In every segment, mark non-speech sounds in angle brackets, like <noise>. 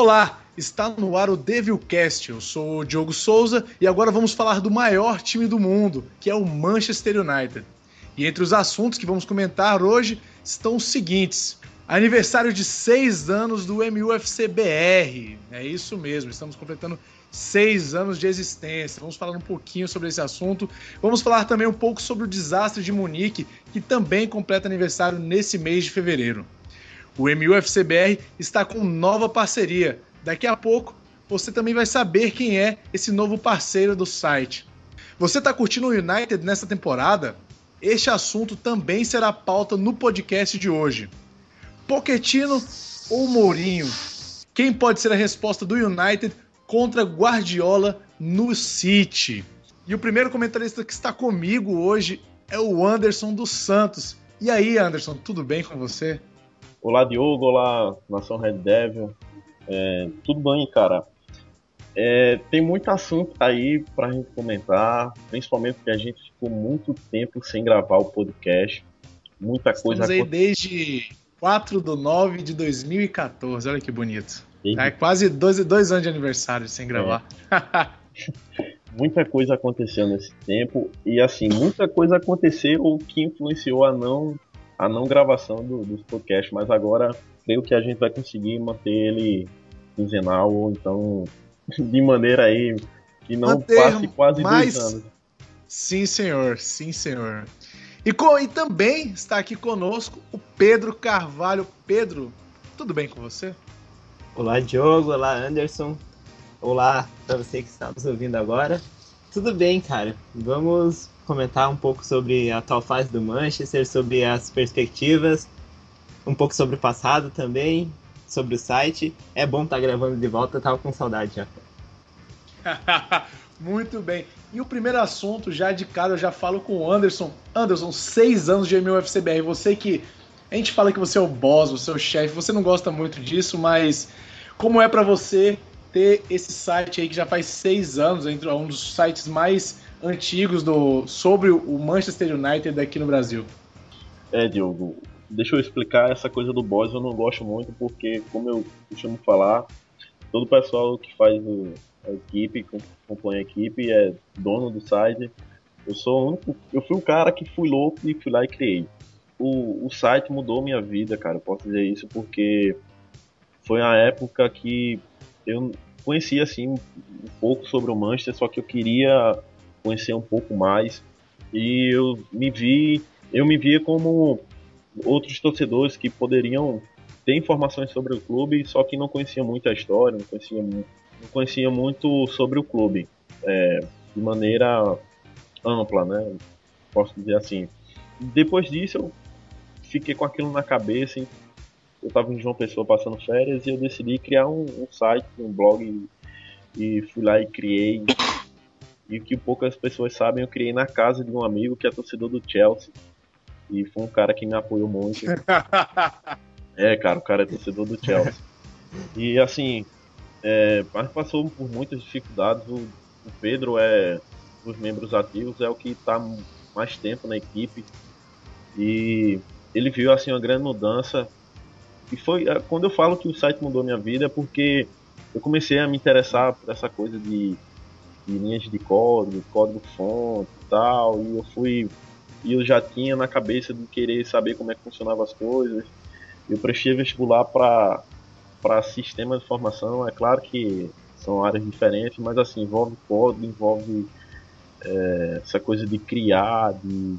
Olá, está no ar o Devilcast. Eu sou o Diogo Souza e agora vamos falar do maior time do mundo, que é o Manchester United. E entre os assuntos que vamos comentar hoje estão os seguintes: aniversário de seis anos do MUFC BR. É isso mesmo, estamos completando seis anos de existência. Vamos falar um pouquinho sobre esse assunto. Vamos falar também um pouco sobre o desastre de Munique, que também completa aniversário nesse mês de fevereiro. O MUFCBR está com nova parceria. Daqui a pouco você também vai saber quem é esse novo parceiro do site. Você está curtindo o United nessa temporada? Este assunto também será pauta no podcast de hoje. Poquetino ou Mourinho? Quem pode ser a resposta do United contra Guardiola no City? E o primeiro comentarista que está comigo hoje é o Anderson dos Santos. E aí, Anderson, tudo bem com você? Olá, Diogo. Olá, Nação Red Devil. É, tudo bem, cara? É, tem muito assunto aí pra gente comentar, principalmente porque a gente ficou muito tempo sem gravar o podcast. Muita Estamos coisa aí desde 4 de 9 de 2014. Olha que bonito. É quase dois, dois anos de aniversário sem gravar. É. <laughs> muita coisa aconteceu nesse tempo e assim, muita coisa aconteceu que influenciou a não a não gravação do, dos podcasts, mas agora creio que a gente vai conseguir manter ele quinzenal ou então <laughs> de maneira aí que não manter passe quase mais... dois anos. Sim, senhor, sim, senhor. E, com, e também está aqui conosco o Pedro Carvalho. Pedro, tudo bem com você? Olá, Diogo. Olá, Anderson. Olá para você que está nos ouvindo agora. Tudo bem, cara. Vamos comentar um pouco sobre a atual fase do Manchester, sobre as perspectivas, um pouco sobre o passado também, sobre o site. É bom estar tá gravando de volta, tava com saudade já. <laughs> Muito bem. E o primeiro assunto, já de cara, eu já falo com o Anderson. Anderson, seis anos de MUFCBR. Você que. A gente fala que você é o boss, você é o chefe, você não gosta muito disso, mas como é para você ter esse site aí que já faz seis anos, entre um dos sites mais antigos do, sobre o Manchester United aqui no Brasil. É, Diogo, deixa eu explicar essa coisa do boss, eu não gosto muito porque, como eu costumo falar, todo o pessoal que faz a equipe, compõe a equipe, é dono do site. Eu sou o único, eu fui o cara que fui louco e fui lá e criei. O, o site mudou minha vida, cara, eu posso dizer isso porque foi a época que eu conhecia assim um pouco sobre o Manchester, só que eu queria conhecer um pouco mais e eu me vi, eu me via como outros torcedores que poderiam ter informações sobre o clube, só que não conheciam muito a história, não conheciam, não conhecia muito sobre o clube é, de maneira ampla, né? Posso dizer assim. Depois disso eu fiquei com aquilo na cabeça. Eu estava em João Pessoa passando férias e eu decidi criar um, um site, um blog e, e fui lá e criei e que poucas pessoas sabem, eu criei na casa de um amigo que é torcedor do Chelsea. E foi um cara que me apoiou muito. <laughs> é, cara, o cara é torcedor do Chelsea. E assim, é, mas passou por muitas dificuldades. O, o Pedro é dos membros ativos, é o que está mais tempo na equipe. E ele viu assim uma grande mudança. E foi é, quando eu falo que o site mudou minha vida, é porque eu comecei a me interessar por essa coisa de de linhas de código, código fonte e tal, e eu fui e eu já tinha na cabeça de querer saber como é que funcionavam as coisas. Eu prestei vestibular para para sistema de formação, é claro que são áreas diferentes, mas assim, envolve código, envolve é, essa coisa de criar, de,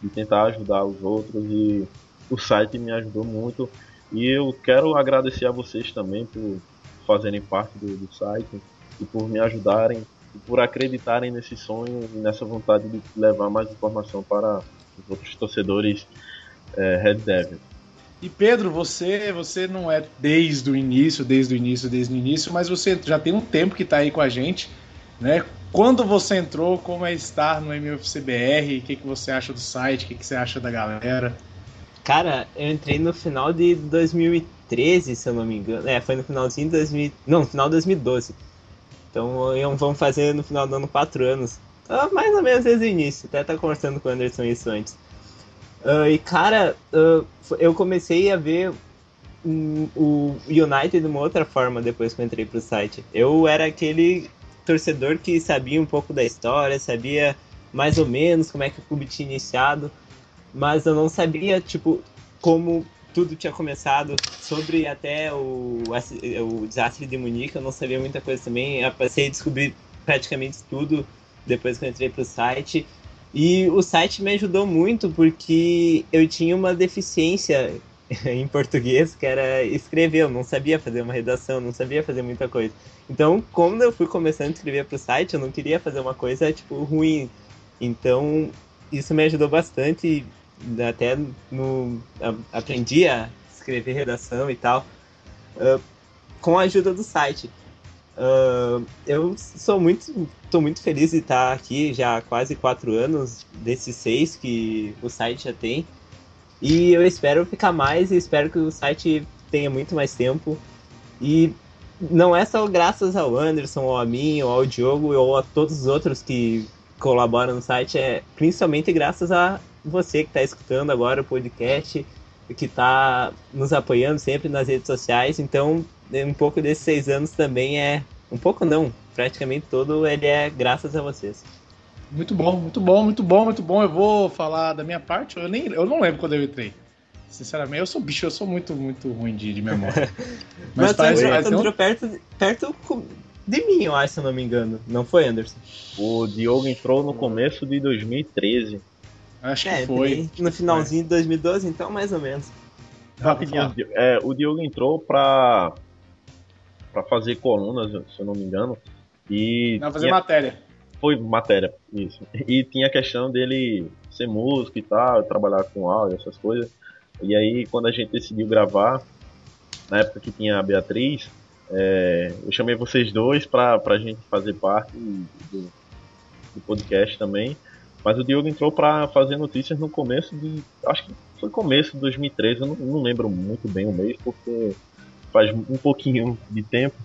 de tentar ajudar os outros e o site me ajudou muito e eu quero agradecer a vocês também por fazerem parte do, do site e por me ajudarem e por acreditarem nesse sonho e nessa vontade de levar mais informação para os outros torcedores é, Red Devil. E Pedro, você você não é desde o início, desde o início, desde o início, mas você já tem um tempo que está aí com a gente, né? Quando você entrou, como é estar no MUFCBR? O que, que você acha do site? O que, que você acha da galera? Cara, eu entrei no final de 2013, se eu não me engano. É, foi no finalzinho de 2000... Não, final de 2012. Então vamos fazer no final do ano quatro anos. Uh, mais ou menos desde o início. Até tá conversando com o Anderson isso antes. Uh, e cara, uh, eu comecei a ver hum, o United de uma outra forma depois que eu entrei pro site. Eu era aquele torcedor que sabia um pouco da história, sabia mais ou menos como é que o clube tinha iniciado, mas eu não sabia, tipo, como tudo tinha começado, sobre até o, o desastre de Munique, eu não sabia muita coisa também, eu passei a descobrir praticamente tudo depois que eu entrei pro site. E o site me ajudou muito porque eu tinha uma deficiência <laughs> em português, que era escrever. Eu não sabia fazer uma redação, não sabia fazer muita coisa. Então, quando eu fui começando a escrever para o site, eu não queria fazer uma coisa, tipo, ruim. Então, isso me ajudou bastante. Até no, aprendi a escrever redação e tal, uh, com a ajuda do site. Uh, eu sou muito, estou muito feliz de estar aqui já há quase quatro anos, desses seis que o site já tem. E eu espero ficar mais e espero que o site tenha muito mais tempo. E não é só graças ao Anderson, ou a mim, ou ao Diogo, ou a todos os outros que colaboram no site, é principalmente graças a você que está escutando agora o podcast, que está nos apoiando sempre nas redes sociais. Então, um pouco desses seis anos também é. Um pouco não, praticamente todo ele é graças a vocês. Muito bom, muito bom, muito bom, muito bom. Eu vou falar da minha parte. Eu nem, eu não lembro quando eu entrei. Sinceramente, eu sou bicho, eu sou muito, muito ruim de, de memória. <laughs> Mas, Mas parece, Anderson entrou perto, perto de mim, eu acho, se eu não me engano. Não foi, Anderson? O Diogo entrou no começo de 2013. Acho é, que foi. No finalzinho de 2012, então, mais ou menos. Rapidinho, é, o Diogo entrou pra, pra fazer colunas, se eu não me engano. E não, fazer tinha... matéria. Foi matéria, isso. E tinha a questão dele ser músico e tal, trabalhar com áudio, essas coisas. E aí, quando a gente decidiu gravar, na época que tinha a Beatriz, é, eu chamei vocês dois pra, pra gente fazer parte do, do podcast também. Mas o Diogo entrou para fazer notícias no começo de. Acho que foi começo de 2013, eu não, não lembro muito bem o mês, porque faz um pouquinho de tempo.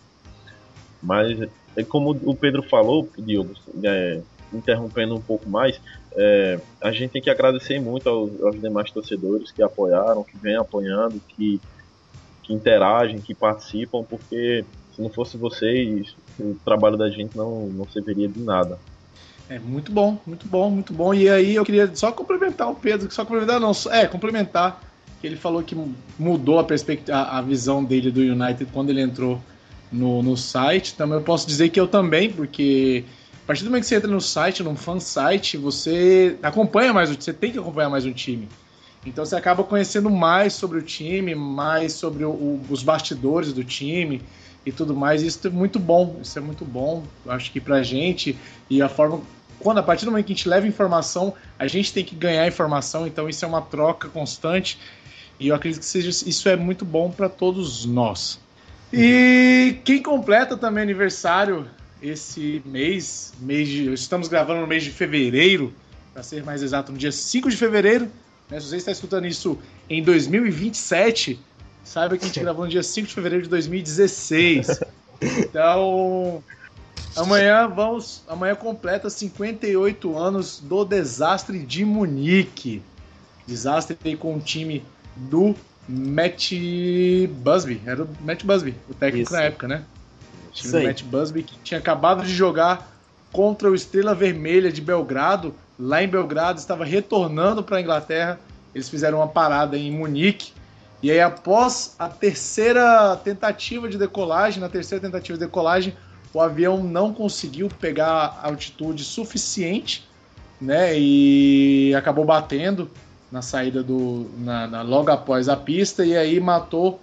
Mas é como o Pedro falou, Diogo, é, interrompendo um pouco mais, é, a gente tem que agradecer muito aos, aos, demais torcedores que apoiaram, que vêm apoiando, que, que interagem, que participam, porque se não fosse vocês, o trabalho da gente não, não serviria de nada. É muito bom, muito bom, muito bom. E aí eu queria só complementar o Pedro, só complementar não, é, complementar que ele falou que mudou a perspectiva, a, visão dele do United quando ele entrou no, no site. Também eu posso dizer que eu também, porque a partir do momento que você entra no site, num fan site, você acompanha mais você tem que acompanhar mais o time. Então você acaba conhecendo mais sobre o time, mais sobre o, os bastidores do time e tudo mais. Isso é muito bom, isso é muito bom. Acho que pra gente e a forma quando a partir do momento que a gente leva informação, a gente tem que ganhar informação, então isso é uma troca constante. E eu acredito que seja, isso é muito bom para todos nós. E quem completa também aniversário esse mês, mês de, estamos gravando no mês de fevereiro, para ser mais exato, no dia 5 de fevereiro. Né, se você está escutando isso em 2027, saiba que a gente gravou no dia 5 de fevereiro de 2016. Então, amanhã vamos, amanhã completa 58 anos do desastre de Munique. Desastre com o time do Matt Busby, era o Matt Busby, o técnico Isso. na época, né? O time do Matt Busby que tinha acabado de jogar contra o Estrela Vermelha de Belgrado, lá em Belgrado, estava retornando para a Inglaterra. Eles fizeram uma parada em Munique. E aí, após a terceira tentativa de decolagem, na terceira tentativa de decolagem, o avião não conseguiu pegar altitude suficiente, né? E acabou batendo na saída do. Na, na, logo após a pista, e aí matou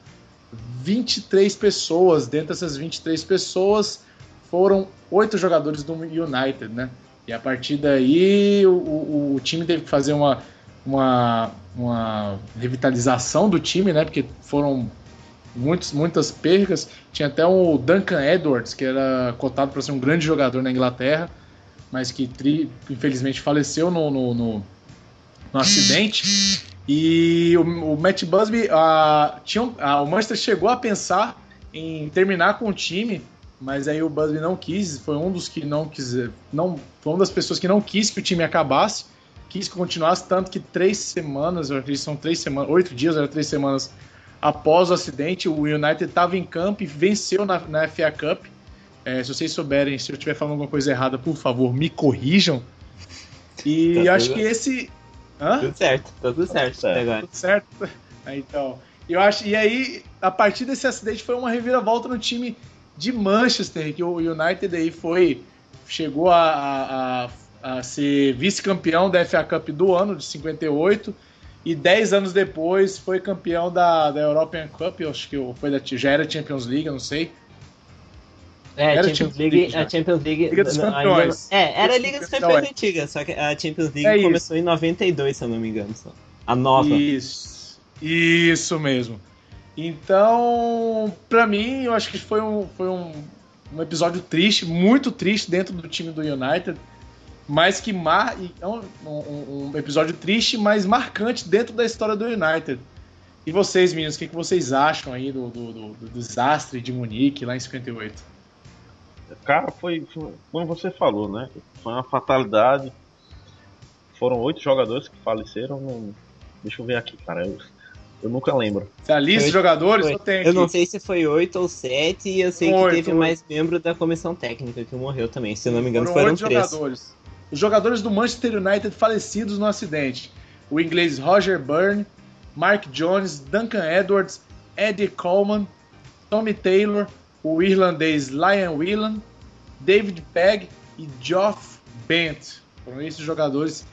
23 pessoas. Dentro dessas 23 pessoas foram oito jogadores do United, né? E a partir daí o, o, o, time teve que fazer uma, uma, uma revitalização do time, né? Porque foram muitos, muitas percas. Tinha até o Duncan Edwards, que era cotado para ser um grande jogador na Inglaterra, mas que tri, infelizmente faleceu no, no, no no acidente. E o, o Matt Busby, uh, tinha, uh, o Manchester chegou a pensar em terminar com o time, mas aí o Busby não quis, foi um dos que não quis, não, foi uma das pessoas que não quis que o time acabasse, quis que continuasse, tanto que três semanas, eu acredito que são três semanas, oito dias, era três semanas após o acidente, o United estava em campo e venceu na, na FA Cup. É, se vocês souberem, se eu estiver falando alguma coisa errada, por favor, me corrijam. E tá acho tudo... que esse. Hã? Tudo certo, tá tudo certo, tudo certo. Agora. Tudo certo. <laughs> Então, eu acho. E aí, a partir desse acidente, foi uma reviravolta no time de Manchester, que o United aí foi. Chegou a, a, a ser vice-campeão da FA Cup do ano, de 58 e 10 anos depois foi campeão da, da European Cup, acho que foi da, já era Champions League, não sei. É, era Champions, League, League a Champions League. Liga dos Campeões. é, era a Liga dos Campeões é. antiga, só que a Champions League é começou em 92, se eu não me engano. Só. A nova. Isso. Isso mesmo. Então, pra mim, eu acho que foi um, foi um, um episódio triste, muito triste dentro do time do United mas que mar... é um, um, um, episódio triste, mas marcante dentro da história do United. E vocês, meninos, o que, que vocês acham aí do, do, do, do desastre de Munique lá em 58? Cara, foi, foi, como você falou, né? Foi uma fatalidade. Foram oito jogadores que faleceram. No... Deixa eu ver aqui, cara. Eu, eu nunca lembro. Se a lista de jogadores foi. eu tenho Eu não sei se foi oito ou sete, e eu sei oito, que teve oito. mais membro da comissão técnica que morreu também. Se eu não me engano, foram, foram três. Jogadores os jogadores do Manchester United falecidos no acidente: o inglês Roger Byrne, Mark Jones, Duncan Edwards, Eddie Coleman, Tommy Taylor, o irlandês Lion Whelan, David Pegg e Geoff Bent. Foram esses jogadores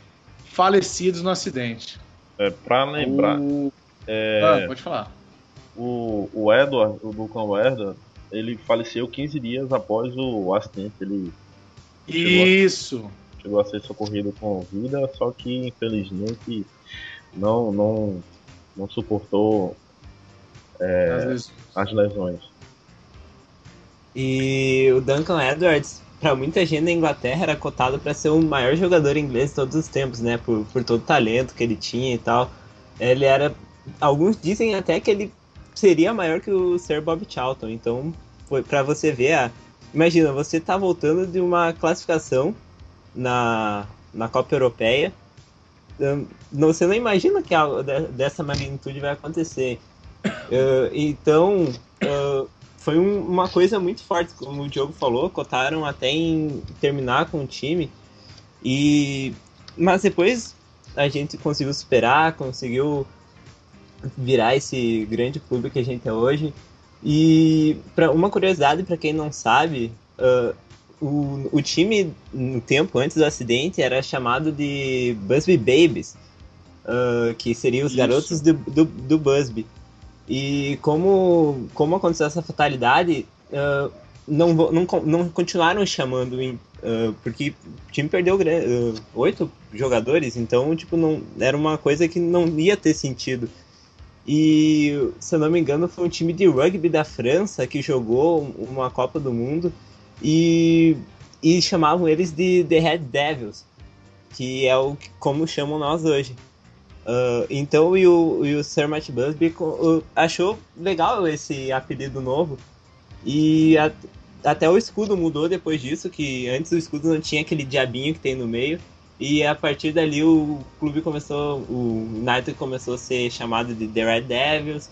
falecidos no acidente. É, pra lembrar. O... É, ah, pode falar. O, o Edward, o Duncan Edward, ele faleceu 15 dias após o acidente. Ele Isso! Chegou a ser socorrido com vida, só que infelizmente não, não, não suportou é, as, lesões. as lesões. E o Duncan Edwards, para muita gente na Inglaterra, era cotado para ser o maior jogador inglês de todos os tempos, né? Por, por todo o talento que ele tinha e tal. Ele era. Alguns dizem até que ele seria maior que o Sir Bob Charlton. Então, foi para você ver a. Imagina, você tá voltando de uma classificação na, na Copa Europeia. Não, você não imagina que algo dessa magnitude vai acontecer. Uh, então, uh, foi um, uma coisa muito forte, como o Diogo falou, cotaram até em terminar com o time. E, mas depois a gente conseguiu superar, conseguiu virar esse grande clube que a gente é hoje. E para uma curiosidade para quem não sabe, uh, o, o time, no tempo antes do acidente, era chamado de Busby Babies, uh, que seriam os Isso. garotos do, do, do, Busby. E como, como aconteceu essa fatalidade, uh, não, não, não continuaram chamando, em, uh, porque o time perdeu oito jogadores, então tipo, não, era uma coisa que não ia ter sentido. E, se eu não me engano, foi um time de rugby da França que jogou uma Copa do Mundo e, e chamavam eles de The Red Devils, que é o como chamam nós hoje. Uh, então e o, e o Sir Matt Busby achou legal esse apelido novo e a, até o escudo mudou depois disso, que antes o escudo não tinha aquele diabinho que tem no meio. E a partir dali o clube começou, o United começou a ser chamado de The Red Devils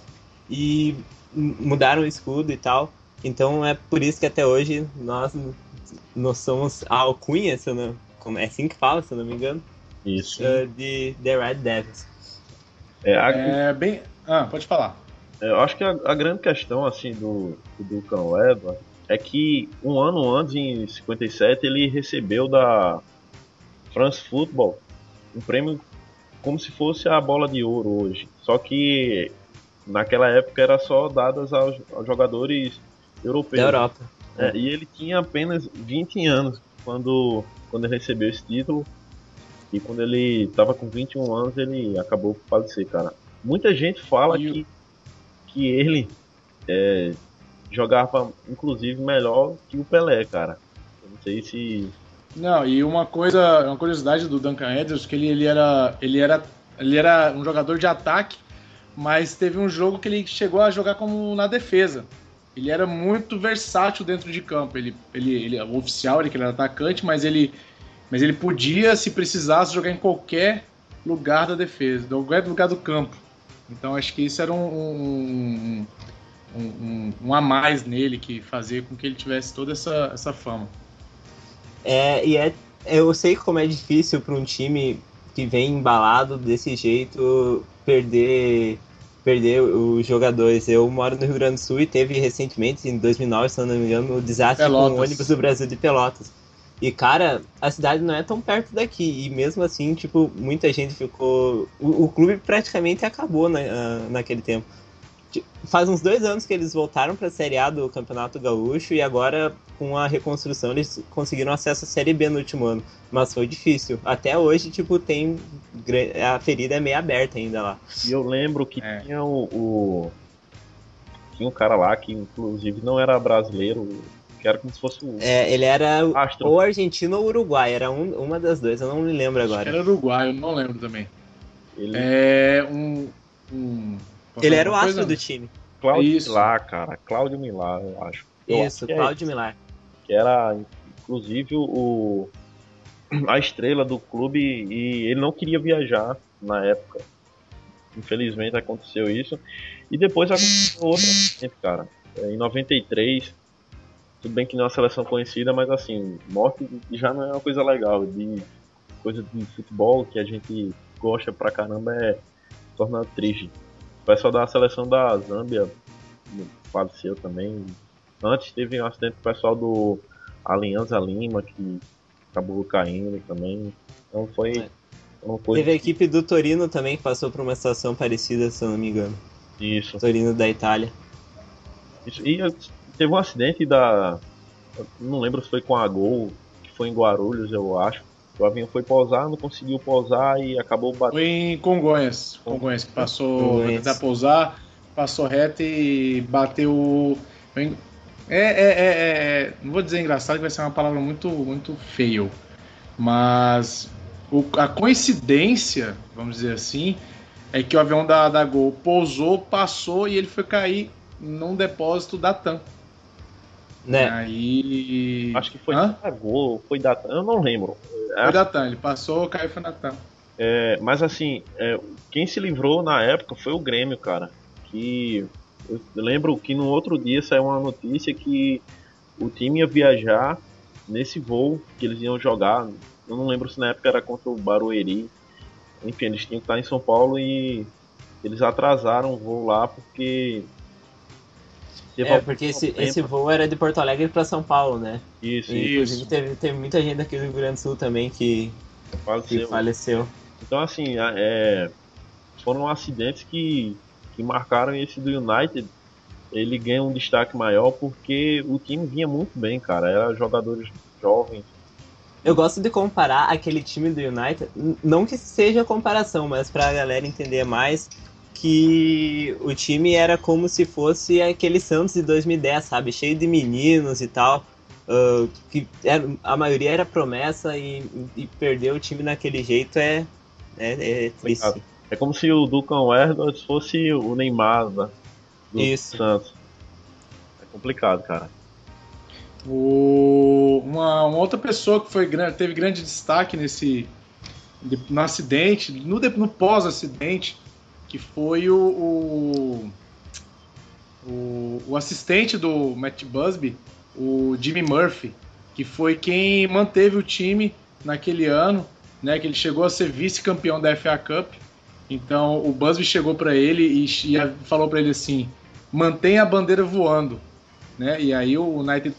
e mudaram o escudo e tal. Então é por isso que até hoje nós, nós somos a alcunha, se não, como, é assim que fala, se eu não me engano. Isso. Uh, de The Red Devils. É, a... é bem. Ah, pode falar. É, eu acho que a, a, grande questão assim do, do Cão Edward é que um ano antes, em 57, ele recebeu da France Football um prêmio como se fosse a bola de ouro hoje. Só que naquela época era só dadas aos, aos jogadores europeu. Da Europa. É, e ele tinha apenas 20 anos quando, quando ele recebeu esse título. E quando ele estava com 21 anos, ele acabou por falecer, cara. Muita gente fala que, que ele é, jogava, inclusive, melhor que o Pelé, cara. Eu não sei se. Não, e uma coisa, uma curiosidade do Duncan Edwards, que ele, ele, era, ele, era, ele era um jogador de ataque, mas teve um jogo que ele chegou a jogar como na defesa ele era muito versátil dentro de campo. Ele, ele, ele o oficial, ele que era atacante, mas ele, mas ele podia, se precisasse, jogar em qualquer lugar da defesa, qualquer lugar do campo. Então acho que isso era um, um, um, um, a mais nele que fazia com que ele tivesse toda essa, essa fama. É, e é, eu sei como é difícil para um time que vem embalado desse jeito perder perder os jogadores. Eu moro no Rio Grande do Sul e teve recentemente, em 2009, se não me engano, o desastre Pelotas. com o ônibus do Brasil de Pelotas. E, cara, a cidade não é tão perto daqui. E mesmo assim, tipo, muita gente ficou. O, o clube praticamente acabou na, naquele tempo. Faz uns dois anos que eles voltaram para a Série A do Campeonato Gaúcho e agora, com a reconstrução, eles conseguiram acesso à Série B no último ano. Mas foi difícil. Até hoje, tipo, tem. A ferida é meio aberta ainda lá. E eu lembro que é. tinha o, o. Tinha um cara lá que, inclusive, não era brasileiro, que era como se fosse um. É, ele era Astro. ou argentino ou uruguai, era um, uma das duas, eu não me lembro agora. era uruguai, eu não lembro também. Ele... É um. um ele era o astro do time. Cláudio Milar, cara. Cláudio Milar, eu acho. Eu Isso, Cláudio é Milar. Que era, inclusive, o, a estrela do clube e ele não queria viajar na época. Infelizmente aconteceu isso. E depois aconteceu outra, cara. É, em 93, tudo bem que não é uma seleção conhecida, mas assim, morte já não é uma coisa legal. De coisa de futebol que a gente gosta pra caramba é torna triste. O pessoal da seleção da Zâmbia faleceu também. Antes teve um acidente com o pessoal do Aliança Lima que acabou caindo também. Então foi é. uma coisa. Teve a equipe do Torino também que passou por uma situação parecida, se eu não me engano. Isso. Torino da Itália. Isso. E teve um acidente da. Não lembro se foi com a Gol, que foi em Guarulhos, eu acho o avião foi pousar, não conseguiu pousar e acabou batendo. Foi em Congonhas. Congonhas, que passou, vai tentar pousar, passou reto e bateu. É, é, é, é, é, não vou dizer engraçado, que vai ser uma palavra muito, muito feio. Mas o, a coincidência, vamos dizer assim, é que o avião da, da Gol pousou, passou e ele foi cair num depósito da TAM. Né? Aí. Acho que foi Hã? da Gol, foi da TAM, eu não lembro. Foi da TAM, ele passou, caiu foi na TAM. É, mas assim, é, quem se livrou na época foi o Grêmio, cara. Que eu lembro que no outro dia saiu uma notícia que o time ia viajar nesse voo que eles iam jogar. Eu não lembro se na época era contra o Barueri. Enfim, eles tinham que estar em São Paulo e eles atrasaram o voo lá porque. É, porque esse, esse voo era de Porto Alegre para São Paulo, né? Isso, e, isso. Teve, teve muita gente aqui do Rio Grande do Sul também que faleceu. Que faleceu. Então, assim, é, foram acidentes que, que marcaram esse do United. Ele ganha um destaque maior porque o time vinha muito bem, cara. Era jogadores jovens. Eu gosto de comparar aquele time do United, não que seja comparação, mas pra galera entender mais, que o time era como se fosse aquele Santos de 2010, sabe? Cheio de meninos e tal. Uh, que era, a maioria era promessa e, e perder o time naquele jeito é, é, é triste. É como se o Ducan Edwards fosse o Neymar né, do Isso. Santos. É complicado, cara. O, uma, uma, outra pessoa que foi, teve grande destaque nesse no acidente, no, no pós-acidente, que foi o, o, o, o assistente do Matt Busby, o Jimmy Murphy, que foi quem manteve o time naquele ano, né? Que ele chegou a ser vice-campeão da FA Cup. Então o Busby chegou para ele e, e falou para ele assim: mantenha a bandeira voando, né? E aí o United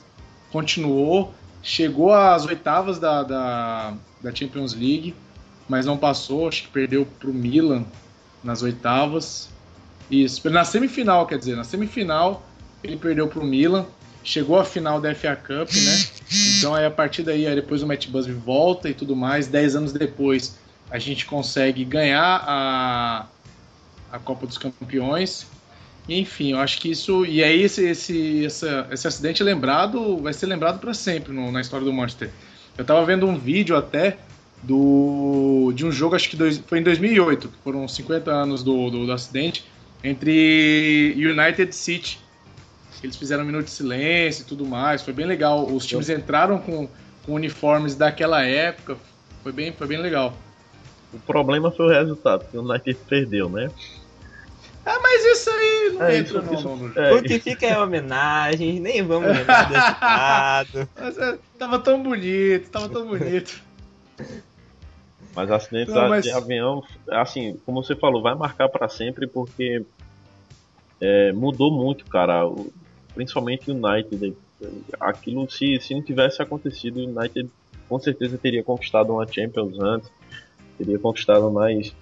continuou, chegou às oitavas da, da, da Champions League, mas não passou, acho que perdeu para o Milan nas oitavas. Isso, na semifinal, quer dizer, na semifinal ele perdeu para o Milan chegou à final da FA Cup, né? <laughs> Então aí a partir daí, aí depois o Matt Busby volta e tudo mais. Dez anos depois a gente consegue ganhar a, a Copa dos Campeões. E, enfim, eu acho que isso. E aí esse, esse, essa, esse acidente lembrado vai ser lembrado para sempre no, na história do Manchester. Eu tava vendo um vídeo até do de um jogo, acho que dois, foi em 2008, que foram 50 anos do, do, do acidente, entre United City eles fizeram um minuto de silêncio e tudo mais. Foi bem legal. Os times entraram com, com uniformes daquela época. Foi bem, foi bem legal. O problema foi o resultado, que o United perdeu, né? Ah, mas isso aí não É, entra isso- no- isso- no é, O que fica é homenagem, nem vamos <laughs> lembrar desse lado. Mas, é, tava tão bonito, tava tão bonito. Mas acidentes Não, mas- de avião, assim, como você falou, vai marcar pra sempre porque é, mudou muito, cara. O- principalmente o United. Aquilo, se, se não tivesse acontecido, o United com certeza teria conquistado uma Champions antes, teria conquistado mais,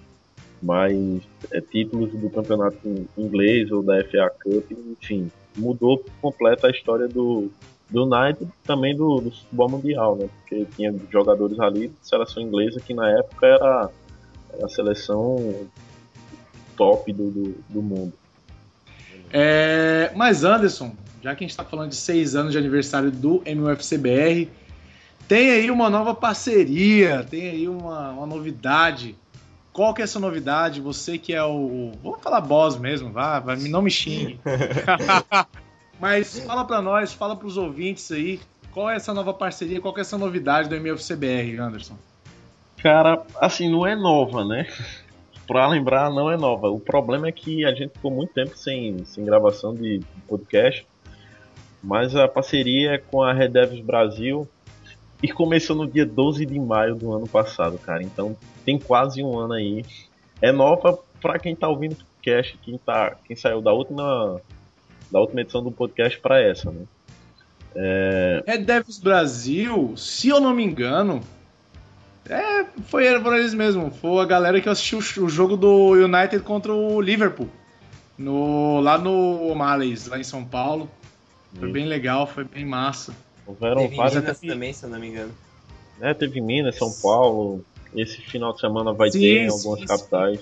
mais é, títulos do campeonato in- inglês ou da FA Cup, enfim. Mudou por completo a história do, do United também do, do futebol mundial, né? Porque tinha jogadores ali de seleção inglesa que na época era, era a seleção top do, do, do mundo. É, mas Anderson, já que a gente tá falando de seis anos de aniversário do MUFCBR, tem aí uma nova parceria, tem aí uma, uma novidade. Qual que é essa novidade? Você que é o. Vamos falar boss mesmo, vá, vai, não me xingue. <laughs> Mas fala pra nós, fala pros ouvintes aí, qual é essa nova parceria, qual que é essa novidade do MUFCBR, Anderson? Cara, assim, não é nova, né? <laughs> Pra lembrar, não é nova. O problema é que a gente ficou muito tempo sem, sem gravação de podcast, mas a parceria é com a Red Devils Brasil e começou no dia 12 de maio do ano passado, cara. Então tem quase um ano aí. É nova pra quem tá ouvindo o podcast, quem, tá, quem saiu da última, da última edição do podcast pra essa, né? Red Devils Brasil, se eu não me engano, é, foi eles mesmo. Foi a galera que assistiu o jogo do United contra o Liverpool. No, lá no O'Malley's, lá em São Paulo. Foi bem legal, foi bem massa. Houveram Teve várias Minas também, se eu não me engano. É, teve Minas, São Paulo. Esse final de semana vai Sim, ter em sim, algumas sim. capitais.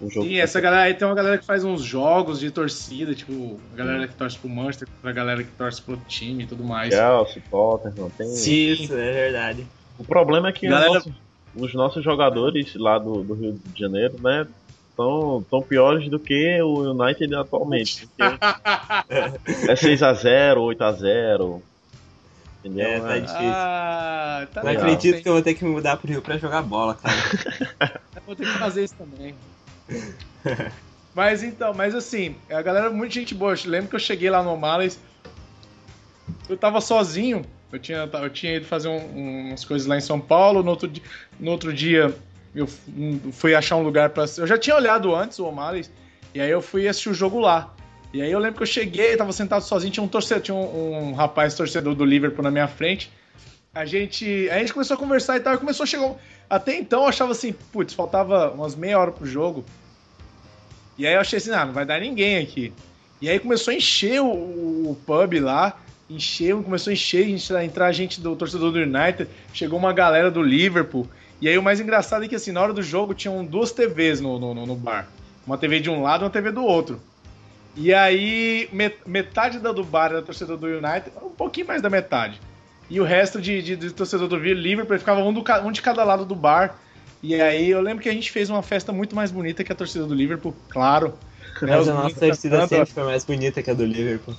Um jogo Sim, essa galera aí tem uma galera que faz uns jogos de torcida, tipo, a galera que torce pro Manchester, a galera que torce pro outro time e tudo mais. Chelsea, Tottenham, tem. Isso, é verdade. O problema é que Galera- os, nossos, os nossos jogadores lá do, do Rio de Janeiro, né, estão tão piores do que o United atualmente. <laughs> é 6x0, 8x0. Entendeu? É, tá É, difícil. Ah, tá Não legal. acredito que eu vou ter que me mudar pro Rio pra jogar bola, cara. <laughs> Vou ter que fazer isso também. mas então, mas assim, a galera, muita gente boa. Eu lembro que eu cheguei lá no Males, eu tava sozinho. Eu tinha, eu tinha ido fazer um- umas coisas lá em São Paulo. No outro, no outro dia, eu fui achar um lugar pra. Eu já tinha olhado antes o O'Malley, e aí eu fui assistir o jogo lá. E aí eu lembro que eu cheguei, tava sentado sozinho, tinha um torcedor, tinha um, um rapaz torcedor do Liverpool na minha frente. A gente, a gente começou a conversar e tal, e começou a chegar. Até então eu achava assim, putz, faltava umas meia hora pro jogo. E aí eu achei assim, ah, não vai dar ninguém aqui. E aí começou a encher o, o pub lá, encheu, começou a encher, a gente- a entrar gente do torcedor do United, chegou uma galera do Liverpool. E aí o mais engraçado é que assim, na hora do jogo tinham duas TVs no, no- no bar. Uma TV de um lado e uma TV do outro. E aí, met- metade da do bar era torcedor do United, um pouquinho mais da metade. E o resto de, de, de torcedor do Liverpool ficava um, do um de cada lado do bar. E aí eu lembro que a gente fez uma festa muito mais bonita que a torcida do Liverpool, claro. <laughs> Né, Mas os a nossa torcida cantando. sempre foi mais bonita que a do Liverpool.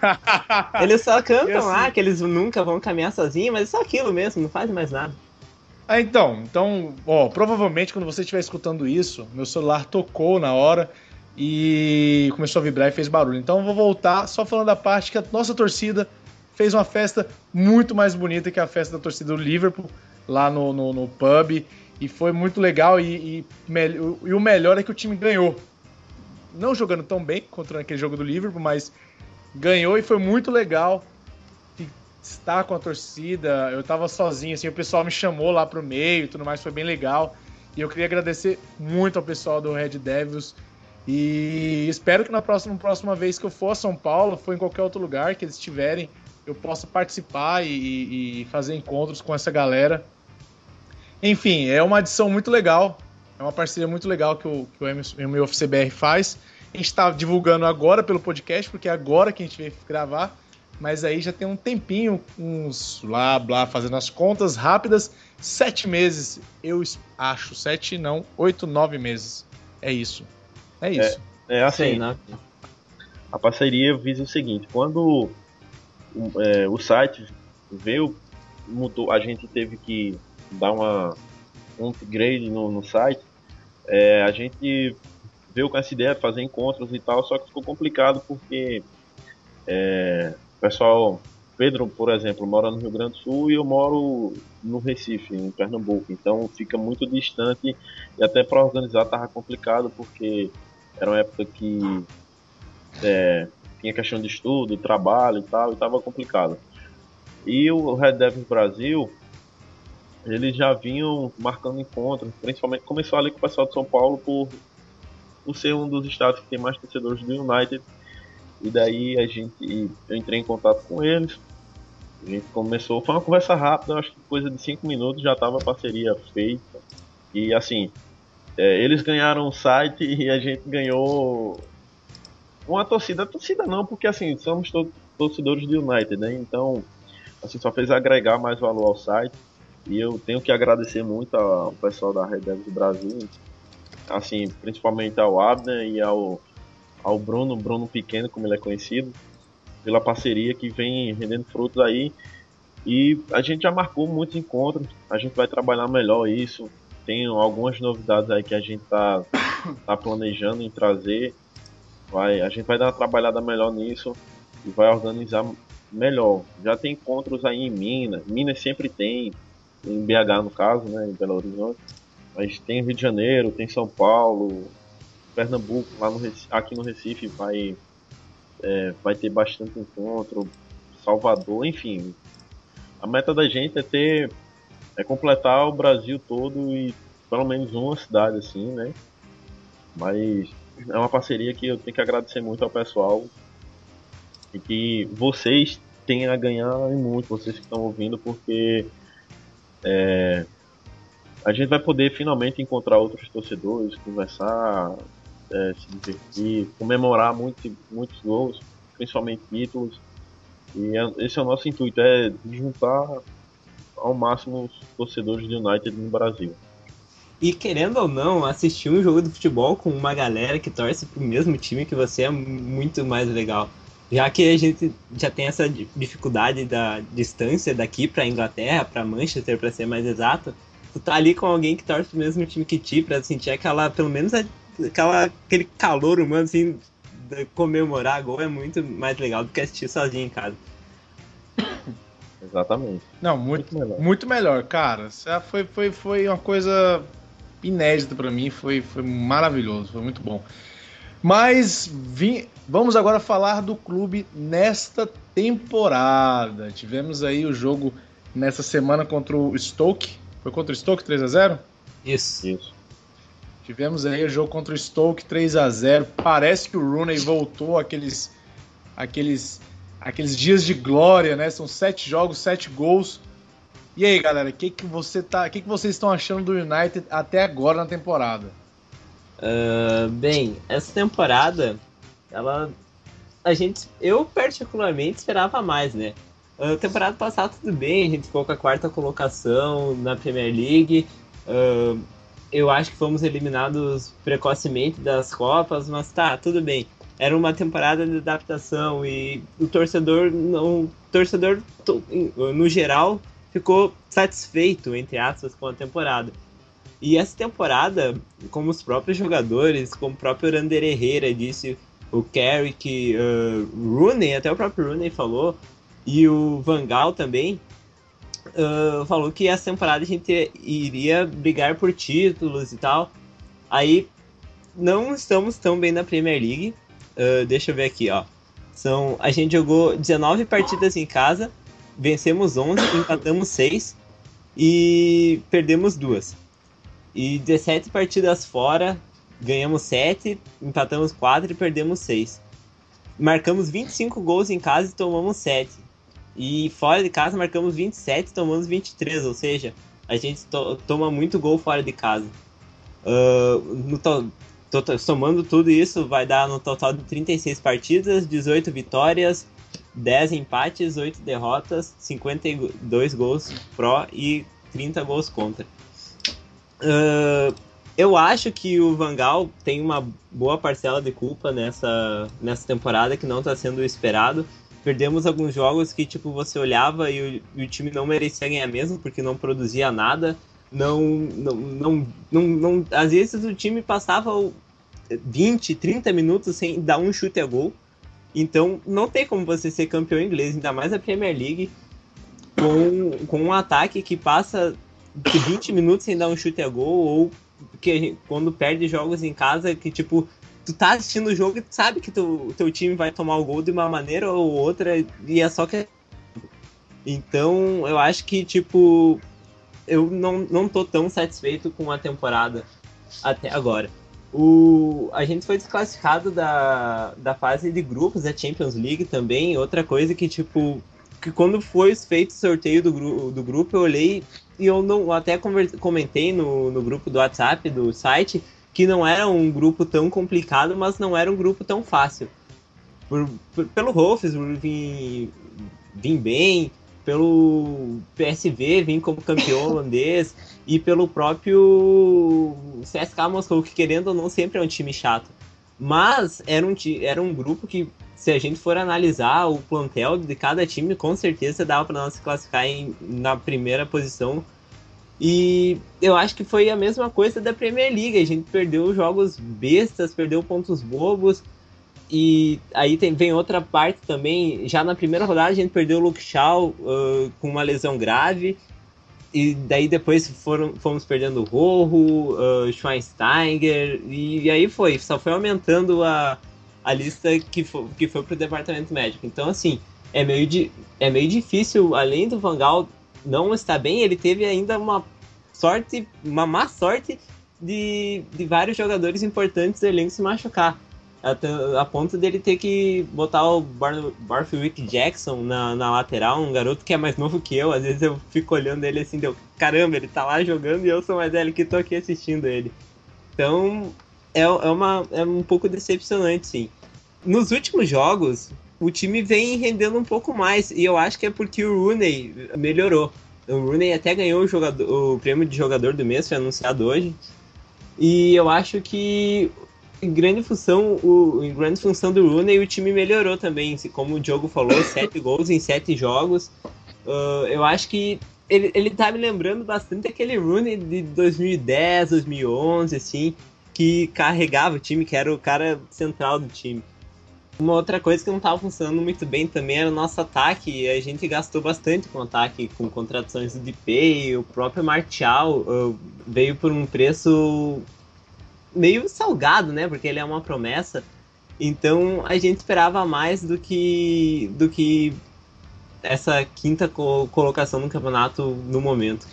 <laughs> Eles só cantam assim- lá que eles nunca vão caminhar sozinhos, mas é só aquilo mesmo, não faz mais nada. Ah, então, então, ó, provavelmente quando você estiver escutando isso, meu celular tocou na hora e começou a vibrar e fez barulho. Então vou voltar só falando da parte que a nossa torcida fez uma festa muito mais bonita que a festa da torcida do Liverpool lá no, no, no pub e foi muito legal e, e, e o melhor é que o time ganhou. Não jogando tão bem contra aquele jogo do Liverpool, mas ganhou e foi muito legal estar com a torcida. Eu tava sozinho, assim, o pessoal me chamou lá pro meio e tudo mais, foi bem legal. E eu queria agradecer muito ao pessoal do Red Devils. E espero que na próxima, próxima vez que eu for a São Paulo, for em qualquer outro lugar que eles estiverem, eu possa participar e, e fazer encontros com essa galera. Enfim, é uma adição muito legal. É uma parceria muito legal que o, que o MUFCBR faz. A gente está divulgando agora pelo podcast, porque é agora que a gente veio gravar mas aí já tem um tempinho, uns blá blá, fazendo as contas rápidas, sete meses, eu acho, sete não, oito, nove meses, é isso, é isso. É assim, Sei, né? a parceria visa o seguinte, quando o, é, o site veio, mudou, a gente teve que dar uma, um upgrade no, no site, é, a gente veio com essa ideia de fazer encontros e tal, só que ficou complicado porque é, o pessoal, Pedro, por exemplo, mora no Rio Grande do Sul e eu moro no Recife, em Pernambuco, então fica muito distante e até para organizar tava complicado porque era uma época que é, tinha questão de estudo, trabalho e tal, e tava complicado. E o Red Devils Brasil, eles já vinham marcando encontros, principalmente começou ali com o pessoal de São Paulo por, por ser um dos estados que tem mais torcedores do United. E daí a gente eu entrei em contato com eles. A gente começou, foi uma conversa rápida, acho que coisa de 5 minutos já estava a parceria feita. E assim, é, eles ganharam o site e a gente ganhou uma torcida, torcida não, porque assim, somos torcedores do United, né? Então, assim, só fez agregar mais valor ao site. E eu tenho que agradecer muito ao pessoal da Red Devils do Brasil, assim, principalmente ao Abner e ao, ao Bruno, Bruno Pequeno, como ele é conhecido, pela parceria que vem rendendo frutos aí. E a gente já marcou muitos encontros, a gente vai trabalhar melhor isso. Tem algumas novidades aí que a gente tá, tá planejando em trazer. Vai, a gente vai dar uma trabalhada melhor nisso e vai organizar melhor. Já tem encontros aí em Minas, Minas sempre tem, em BH no caso, né, em Belo Horizonte. Mas tem Rio de Janeiro, tem São Paulo, Pernambuco, lá no aqui no Recife vai é, vai ter bastante encontro, Salvador, enfim. A meta da gente é ter é completar o Brasil todo e pelo menos uma cidade assim, né? Mas é uma parceria que eu tenho que agradecer muito ao pessoal e que vocês têm a ganhar muito, vocês que estão ouvindo, porque é, a gente vai poder finalmente encontrar outros torcedores, conversar, é, se divertir, comemorar muito, muitos gols, principalmente títulos. E é, esse é o nosso intuito, é juntar ao máximo os torcedores do United no Brasil. E querendo ou não, assistir um jogo de futebol com uma galera que torce pro mesmo time que você é muito mais legal. Já que a gente já tem essa dificuldade da distância daqui para Inglaterra, para Manchester, para ser mais exato, tu tá ali com alguém que torce pro mesmo time que ti, para sentir aquela, pelo menos aquela, aquele calor humano assim, de comemorar gol é muito mais legal do que assistir sozinho em casa. <coughs> Exatamente. Não, muito, muito melhor. Muito melhor, cara. Foi, foi, foi uma coisa inédito para mim, foi, foi maravilhoso, foi muito bom. Mas vim, vamos agora falar do clube nesta temporada. Tivemos aí o jogo nessa semana contra o Stoke. Foi contra o Stoke 3 a 0 Isso. Isso. Tivemos aí o jogo contra o Stoke 3 a 0 Parece que o Rooney voltou aqueles aqueles aqueles dias de glória, né? São sete jogos, sete gols. E aí, galera, o que, que você tá, que, que vocês estão achando do United até agora na temporada? Uh, bem, essa temporada, ela, a gente, eu particularmente esperava mais, né? Uh, temporada passada tudo bem, a gente ficou com a quarta colocação na Premier League. Uh, eu acho que fomos eliminados precocemente das Copas, mas tá, tudo bem. Era uma temporada de adaptação e o torcedor, não, o torcedor no geral ficou satisfeito, entre aspas, com a temporada. E essa temporada, como os próprios jogadores, como o próprio Rander Herrera disse, o Carrick, uh, Rooney, até o próprio Rooney falou, e o Van Gaal também, uh, falou que essa temporada a gente iria brigar por títulos e tal. Aí, não estamos tão bem na Premier League. Uh, deixa eu ver aqui, ó. São, a gente jogou 19 partidas em casa, vencemos 11, empatamos 6 e perdemos duas. E 17 partidas fora, ganhamos 7, empatamos 4 e perdemos 6. Marcamos 25 gols em casa e tomamos 7. E fora de casa marcamos 27 e tomamos 23, ou seja, a gente to toma muito gol fora de casa. Uh, no to to somando tudo isso, vai dar no total de 36 partidas, 18 vitórias, 10 empates, 8 derrotas, 52 gols pró e 30 gols contra. Uh, eu acho que o Vangal tem uma boa parcela de culpa nessa, nessa temporada que não está sendo esperado. Perdemos alguns jogos que tipo você olhava e o, e o, time não merecia ganhar mesmo porque não produzia nada. Não, não, não, não, não às vezes o time passava 20, 30 minutos sem dar um chute a gol. Então não tem como você ser campeão inglês, ainda mais a Premier League, com, com um ataque que passa de 20 minutos sem dar um chute a gol, ou que quando perde jogos em casa, que tipo, tu tá assistindo o jogo e tu sabe que tu, teu time vai tomar o gol de uma maneira ou outra, e é só que. Então eu acho que, tipo, eu não, não tô tão satisfeito com a temporada até agora. O, a gente foi desclassificado da, da fase de grupos da Champions League também. Outra coisa que, tipo, que quando foi feito o sorteio do, do grupo, eu olhei e eu não até comentei no, no grupo do WhatsApp do site que não era um grupo tão complicado, mas não era um grupo tão fácil. Por, por, pelo Rolfs vir, vir bem, pelo PSV vir como campeão <laughs> holandês e pelo próprio CSKA Moscou, que querendo ou não sempre é um time chato. Mas era um, era um grupo que, se a gente for analisar o plantel de cada time, com certeza dava para nós se classificar em, na primeira posição. E eu acho que foi a mesma coisa da Premier League. A gente perdeu jogos bestas, perdeu pontos bobos. E aí tem, vem outra parte também. Já na primeira rodada a gente perdeu o Luke Shaw uh, com uma lesão grave. E daí depois foram, fomos perdendo o Rojo, uh, Schweinsteiger. E, e, aí foi, só foi aumentando a, a lista que foi, que foi departamento médico. Então, assim, é meio, de, é meio difícil, além do Vangal não estar bem, ele teve ainda uma sorte, uma má sorte de, de vários jogadores importantes do elenco se machucar a, a ponto dele ter que botar o Bar Barfield Jackson na, na lateral, um garoto que é mais novo que eu. Às vezes eu fico olhando ele assim, deu caramba, ele tá lá jogando e eu sou mais velho que tô aqui assistindo ele. Então é, é, uma, é um pouco decepcionante, sim. Nos últimos jogos, o time vem rendendo um pouco mais e eu acho que é porque o Rooney melhorou. O Rooney até ganhou o, jogador, o prêmio de jogador do mês, foi anunciado hoje. E eu acho que em grande função, o, em grande função do Rooney, o time melhorou também. Como o Diogo falou, <coughs> sete gols em sete jogos. Uh, eu acho que ele, ele tá me lembrando bastante aquele Rooney de 2010, 2011, assim, que carregava o time, que era o cara central do time. Uma outra coisa que não estava funcionando muito bem também era o nosso ataque. A gente gastou bastante com o ataque, com contratações do DP, o próprio Martial uh, veio por um preço meio salgado, né? Porque ele é uma promessa. Então a gente esperava mais do que do que essa quinta co colocação no campeonato no momento.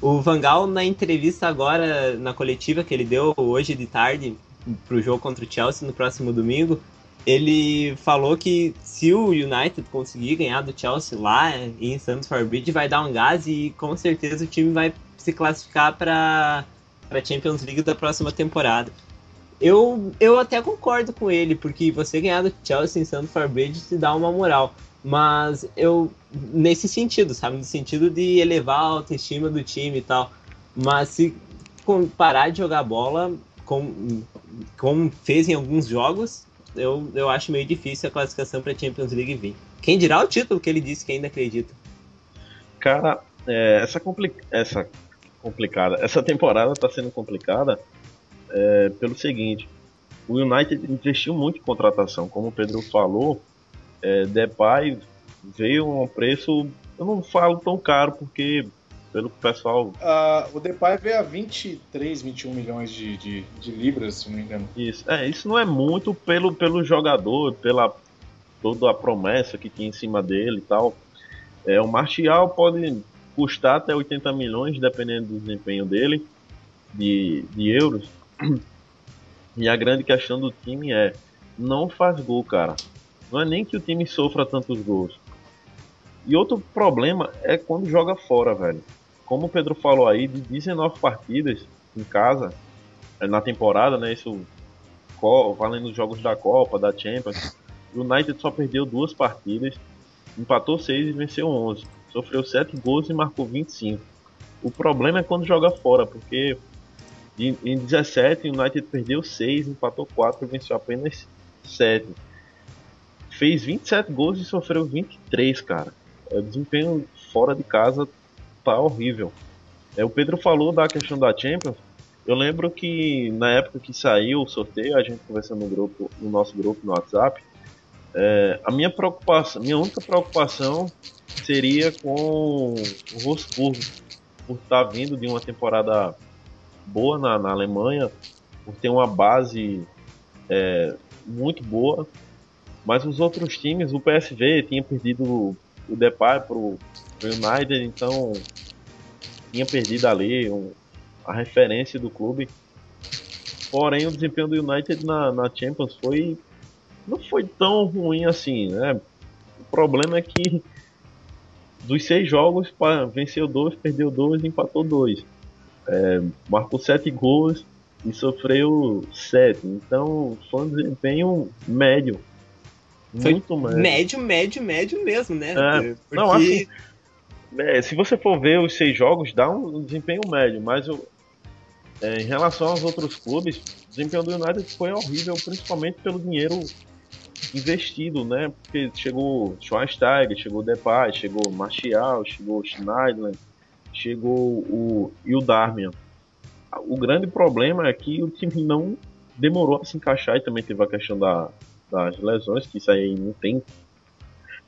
O Vangal na entrevista agora na coletiva que ele deu hoje de tarde para o jogo contra o Chelsea no próximo domingo, ele falou que se o United conseguir ganhar do Chelsea lá em Santos Bridge vai dar um gás e com certeza o time vai se classificar para para a Champions League da próxima temporada. Eu, eu até concordo com ele, porque você ganhar do Chelsea em Stamford Bridge te dá uma moral. Mas eu, nesse sentido, sabe? No sentido de elevar a autoestima do time e tal. Mas se parar de jogar bola, como, como fez em alguns jogos, eu, eu acho meio difícil a classificação para a Champions League vir. Quem dirá o título que ele disse que ainda acredita? Cara, é, essa, essa complicada. Essa temporada está sendo complicada é, pelo seguinte: o United investiu muito em contratação, como o Pedro falou. É, Depay veio a um preço, eu não falo tão caro porque pelo pessoal. Uh, o Depay veio a 23, 21 milhões de, de, de, libras, se não me engano. Isso, é, isso não é muito pelo, pelo jogador, pela toda a promessa que tinha em cima dele e tal. É, o Martial pode custar até 80 milhões, dependendo do desempenho dele, de, de euros. E a grande questão do time é: não faz gol, cara. Não é nem que o time sofra tantos gols. E outro problema é quando joga fora, velho. Como o Pedro falou aí, de 19 partidas em casa, é, na temporada, né? Isso valendo os jogos da Copa, da Champions. O United só perdeu duas partidas, empatou seis e venceu 11 sofreu 7 gols e marcou 25. O problema é quando joga fora, porque em 17 o United perdeu 6, empatou 4 e venceu apenas 7. Fez 27 gols e sofreu 23, cara. O desempenho fora de casa tá horrível. É, o Pedro falou da questão da Champions. Eu lembro que na época que saiu o sorteio, a gente conversando no grupo, no nosso grupo no WhatsApp, é, a minha preocupação, minha única preocupação seria com o Wolfsburg, por estar tá vindo de uma temporada boa na, na Alemanha, por ter uma base é, muito boa, mas os outros times, o PSV tinha perdido o Depay pro, pro United, então tinha perdido ali um, a referência do clube. Porém, o desempenho do United na, na Champions foi não foi tão ruim assim, né? O problema é que dos seis jogos, venceu dois, perdeu dois, empatou dois. É, marcou sete gols e sofreu sete. Então foi um desempenho médio. Foi muito médio. Médio, médio, médio mesmo, né? É, Porque... Não, assim, é, se você for ver os seis jogos, dá um desempenho médio, mas eu, é, em relação aos outros clubes, o desempenho do United foi horrível, principalmente pelo dinheiro investido, né? Porque chegou Schweinsteiger, chegou Depay, chegou Martial, chegou Schneiderlin, chegou o e o Darmian. O grande problema é que o time não demorou a se encaixar e também teve a questão da, das lesões, que isso aí não tem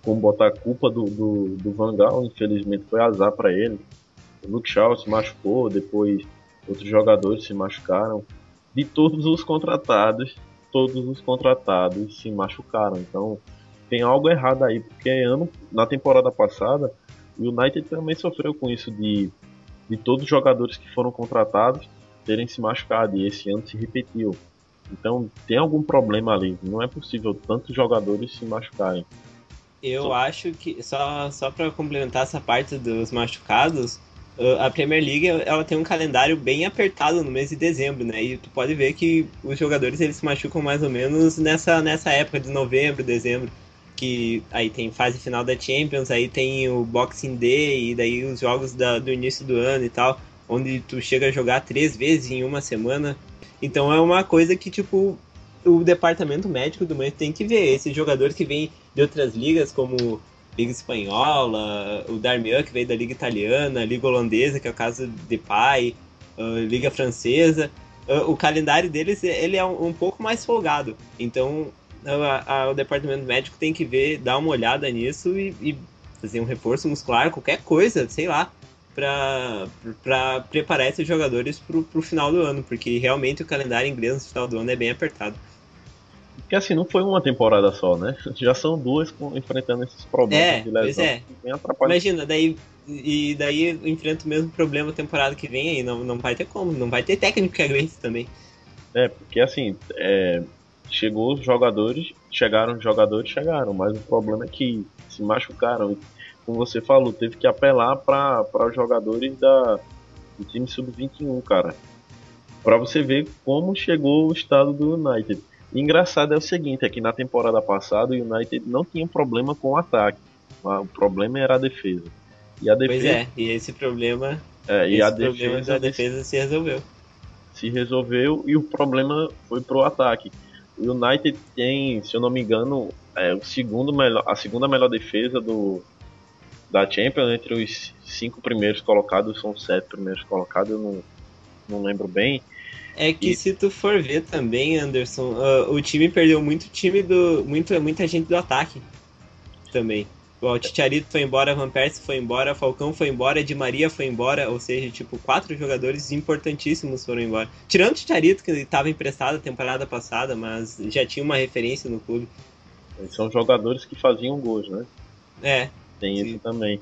como botar a culpa do, do, do infelizmente foi azar para ele. O Luke Shaw se machucou, depois outros jogadores se machucaram. De todos os contratados, todos os contratados se machucaram. Então tem algo errado aí, porque ano, na temporada passada o United também sofreu com isso de, de todos os jogadores que foram contratados terem se machucado e esse ano se repetiu. Então tem algum problema ali. Não é possível tantos jogadores se machucarem. Eu só... acho que só só para complementar essa parte dos machucados, a Premier League ela tem um calendário bem apertado no mês de dezembro, né? E tu pode ver que os jogadores eles se machucam mais ou menos nessa, nessa época de novembro, dezembro, que aí tem fase final da Champions, aí tem o Boxing Day e daí os jogos da, do início do ano e tal, onde tu chega a jogar três vezes em uma semana. Então é uma coisa que tipo o departamento médico do Manchester tem que ver esses jogadores que vêm de outras ligas como Liga Espanhola, o Darmian, que veio da Liga Italiana, Liga Holandesa, que é o caso de Pai, uh, Liga Francesa. Uh, o calendário deles ele é um, um pouco mais folgado. Então, a, a, o departamento médico tem que ver, dar uma olhada nisso e, e fazer um reforço muscular, qualquer coisa, sei lá, para preparar esses jogadores para o final do ano, porque realmente o calendário inglês no final do ano é bem apertado. Porque assim, não foi uma temporada só, né? <laughs> Já são duas com, enfrentando esses problemas é, de lesão. É. Imagina, daí e daí enfrenta o mesmo problema temporada que vem aí, não, não vai ter como, não vai ter técnico que aguente também. É, porque assim, é, chegou os jogadores, chegaram os jogadores, chegaram, mas o problema é que se machucaram. Como você falou, teve que apelar para os jogadores da, do time sub-21, cara. Para você ver como chegou o estado do United engraçado é o seguinte, é que na temporada passada o United não tinha problema com o ataque. O problema era a defesa. E a defesa... Pois é, e esse problema. É, e esse a defesa, da defesa se resolveu. Se resolveu e o problema foi pro ataque. O United tem, se eu não me engano, é, o segundo melhor, a segunda melhor defesa do, da Champions entre os cinco primeiros colocados, são sete primeiros colocados, eu não, não lembro bem. É que e... se tu for ver também, Anderson, uh, o time perdeu muito time do. Muito, muita gente do ataque também. O Titiarito foi embora, Van Persie foi embora, Falcão foi embora, Di Maria foi embora, ou seja, tipo, quatro jogadores importantíssimos foram embora. Tirando o Titiarito, que estava emprestado a temporada passada, mas já tinha uma referência no clube. São jogadores que faziam gols, né? É. Tem sim. isso também.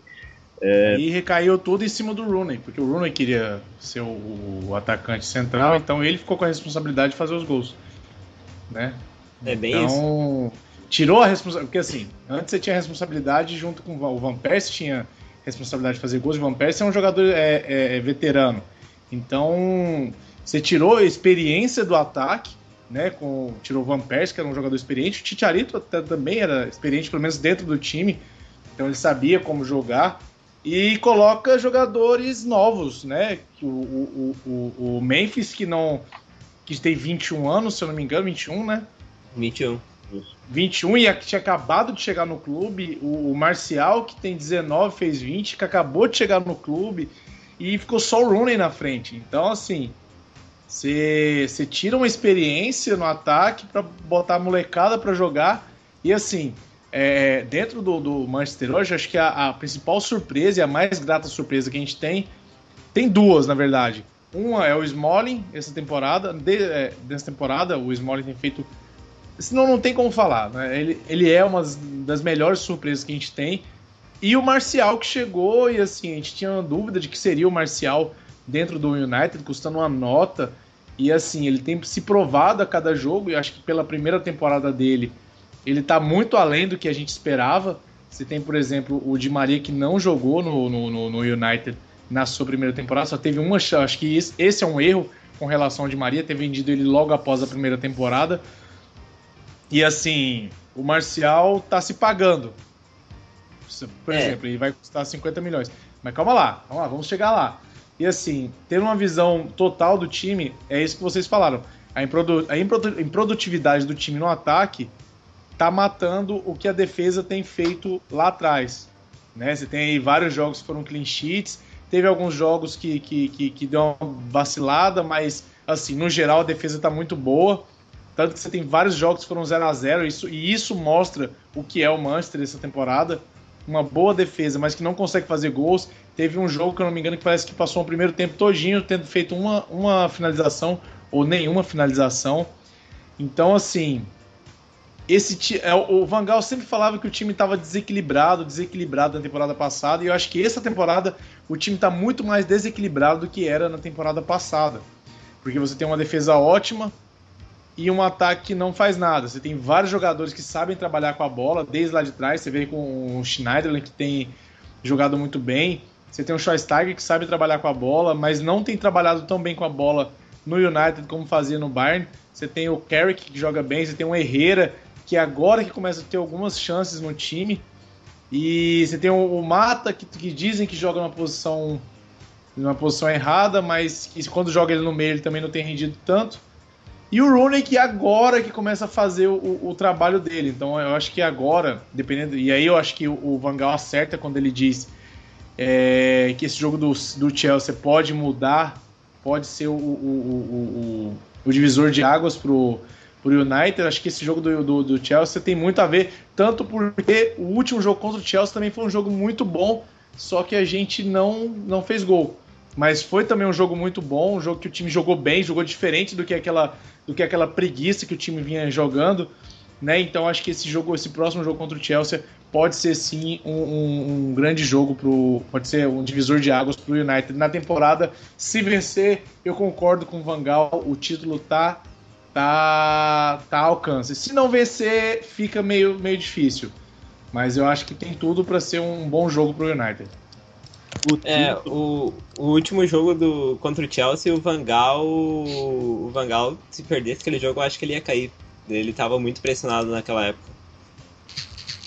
É... E recaiu tudo em cima do Rooney, porque o Rooney queria ser o, o, atacante central, então ele ficou com a responsabilidade de fazer os gols. Né? É bem então, isso. tirou a responsabilidade. Porque assim, antes você tinha responsabilidade junto com o Van Persie, tinha responsabilidade de fazer gols. O Van Persie é um jogador é, é, é veterano. Então, você tirou a experiência do ataque, né? Com, tirou o Van Persie, que era um jogador experiente. O Titiarito também era experiente, pelo menos dentro do time. Então ele sabia como jogar e coloca jogadores novos, né? O, o, o, o, Memphis, que não. que tem 21 anos, se eu não me engano, 21, né? 21. 21 e que tinha acabado de chegar no clube. O, Marcial, que tem 19, fez 20, que acabou de chegar no clube. E ficou só o Rooney na frente. Então, assim. Você, você tira uma experiência no ataque para botar a molecada para jogar. E assim, é, dentro do, do, Manchester hoje, acho que a, a, principal surpresa e a mais grata surpresa que a gente tem, tem duas, na verdade. Uma é o Smalling, essa temporada. De, é, dessa temporada, o Smalling tem feito. Senão não tem como falar, né? Ele, ele é uma das melhores surpresas que a gente tem. E o Marcial que chegou, e assim, a gente tinha uma dúvida de que seria o Marcial dentro do United, custando uma nota. E assim, ele tem se provado a cada jogo, e acho que pela primeira temporada dele, ele está muito além do que a gente esperava. Você tem, por exemplo, o Di Maria que não jogou no, no, no United na sua primeira temporada, só teve uma chance. Acho que esse é um erro com relação ao Di Maria, ter vendido ele logo após a primeira temporada. E assim, o Marcial tá se pagando. Por é. exemplo, ele vai custar 50 milhões. Mas calma lá, vamos lá, vamos chegar lá. E assim, ter uma visão total do time, é isso que vocês falaram. A, improdu a improdutividade do time no ataque tá matando o que a defesa tem feito lá atrás. Né? Você tem aí vários jogos que foram clean sheets, teve alguns jogos que, que, que, que deu uma vacilada, mas assim, no geral a defesa tá muito boa. Tanto que você tem vários jogos que foram 0 a 0 isso, e isso mostra o que é o Manchester essa temporada uma boa defesa, mas que não consegue fazer gols. Teve um jogo, que eu não me engano, que parece que passou o primeiro tempo todinho tendo feito uma, uma finalização ou nenhuma finalização. Então, assim, esse é, o Van Gaal sempre falava que o time estava desequilibrado, desequilibrado na temporada passada, e eu acho que essa temporada o time está muito mais desequilibrado do que era na temporada passada. Porque você tem uma defesa ótima, e um ataque que não faz nada. Você tem vários jogadores que sabem trabalhar com a bola, desde lá de trás. Você vê com o Schneiderlin, que tem jogado muito bem. Você tem o Schweinsteiger, que sabe trabalhar com a bola, mas não tem trabalhado tão bem com a bola no United como fazia no Bayern. Você tem o Carrick, que joga bem. Você tem o Herrera, que agora que começa a ter algumas chances no time. E você tem o Mata, que, que dizem que joga numa posição, numa posição errada, mas que quando joga ele no meio ele também não tem rendido tanto. E o Rooney que agora que começa a fazer o, o, trabalho dele. Então eu acho que agora, dependendo. E aí eu acho que o, o Van Gaal acerta quando ele diz é, que esse jogo do, do Chelsea pode mudar, pode ser o, o, o divisor de águas pro, pro United. Acho que esse jogo do, do, do, Chelsea tem muito a ver, tanto porque o último jogo contra o Chelsea também foi um jogo muito bom, só que a gente não, não fez gol. Mas foi também um jogo muito bom, um jogo que o time jogou bem, jogou diferente do que aquela, do que aquela preguiça que o time vinha jogando. Né? Então acho que esse jogo, esse próximo jogo contra o Chelsea pode ser sim um, um, um grande jogo pro, pode ser um divisor de águas para o United na temporada. Se vencer, eu concordo com o Van Gaal, o título tá tá tá ao alcance. Se não vencer, fica meio meio difícil. Mas eu acho que tem tudo para ser um bom jogo para o United. O é, o, o último jogo do, contra o Chelsea, o Vangal, o Vangal, se perdesse aquele jogo, eu acho que ele ia cair. Ele estava muito pressionado naquela época.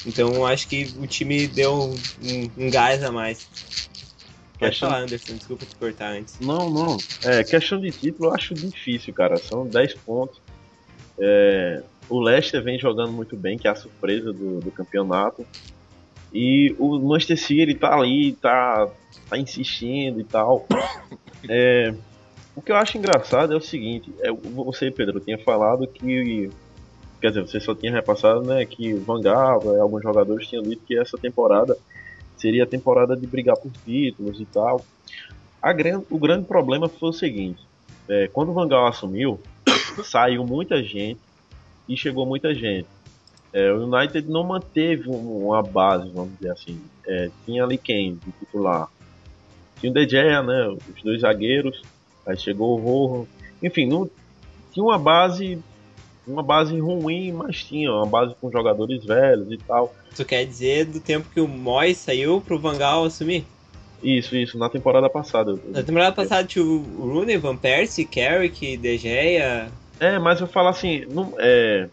Então acho que o time deu um, um gás a mais. Pode questão... falar, Anderson, desculpa te cortar antes. Não, não. É, questão de título eu acho difícil, cara. São 10 pontos. É, o Leicester vem jogando muito bem, que é a surpresa do, do campeonato. E o Manchester City tá ali, tá, tá insistindo e tal. É, o que eu acho engraçado é o seguinte, é, você, Pedro, tinha falado que. Quer dizer, você só tinha repassado né, que Van Gaal, né, alguns jogadores tinham dito que essa temporada seria a temporada de brigar por títulos e tal. O grande problema foi o seguinte: é, quando o Van Gaal assumiu, <coughs> saiu muita gente e chegou muita gente. É, o United não manteve uma base, vamos dizer assim. É, tinha ali quem de titular? Tinha o De Gea, né? Os dois zagueiros. Aí chegou o Rojo. Enfim, não, tinha uma base uma base ruim, mas tinha uma base com jogadores velhos e tal. Tu quer dizer do tempo que o Moy saiu pro Vangal assumir? Isso, isso, na temporada passada. Na temporada passada tinha o Rooney, Van Persie, Carrick, De Gea... É, mas eu falo assim, não, é...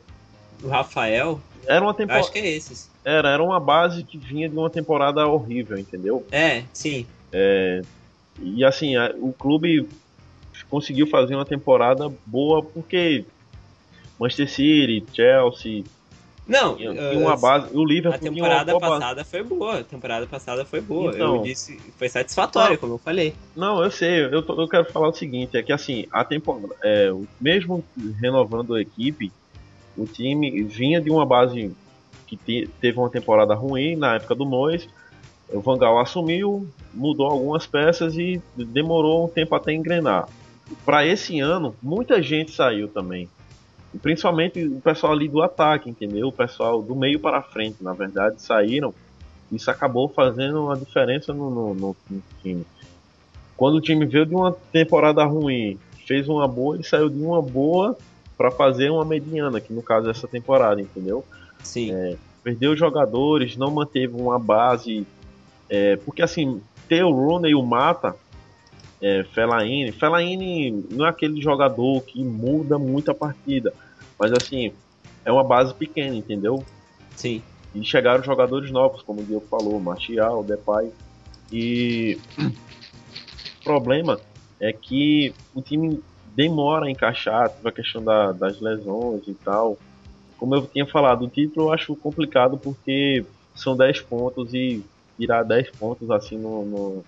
O Rafael? Era uma temporada. Acho que é esses. Era, era uma base que vinha de uma temporada horrível, entendeu? É, sim. É, e assim, o clube conseguiu fazer uma temporada boa porque Manchester City, Chelsea Não, tinha, tinha uma base. O Liverpool a temporada passada base. foi boa. A temporada passada foi boa. Então. eu disse, foi satisfatória, Não. como eu falei. Não, eu sei, eu, tô- eu quero falar o seguinte, é que assim, a temporada, é, mesmo renovando a equipe, o time vinha de uma base que te- teve uma temporada ruim na época do Mois, o Van Gaal assumiu, mudou algumas peças e demorou um tempo até engrenar. Para esse ano, muita gente saiu também. E principalmente o pessoal ali do ataque, entendeu? O pessoal do meio para frente, na verdade, saíram. Isso acabou fazendo uma diferença no- no- no- no time quando o time veio de uma temporada ruim, fez uma boa, ele saiu de uma boa para fazer uma mediana, que no caso é essa temporada, entendeu? Sim. Perdeu jogadores, não manteve uma base, é, porque assim, ter o Rooney e o Mata, é, Fellaini, Fellaini não é aquele jogador que muda muito a partida, mas assim, é uma base pequena, entendeu? Sim. E chegaram jogadores novos, como o Diego falou, Martial, Depay. E o problema é que o time demora a encaixar, teve a questão da- das lesões e tal. Como eu tinha falado, o título eu acho complicado porque são 10 pontos e tirar 10 pontos assim no, no-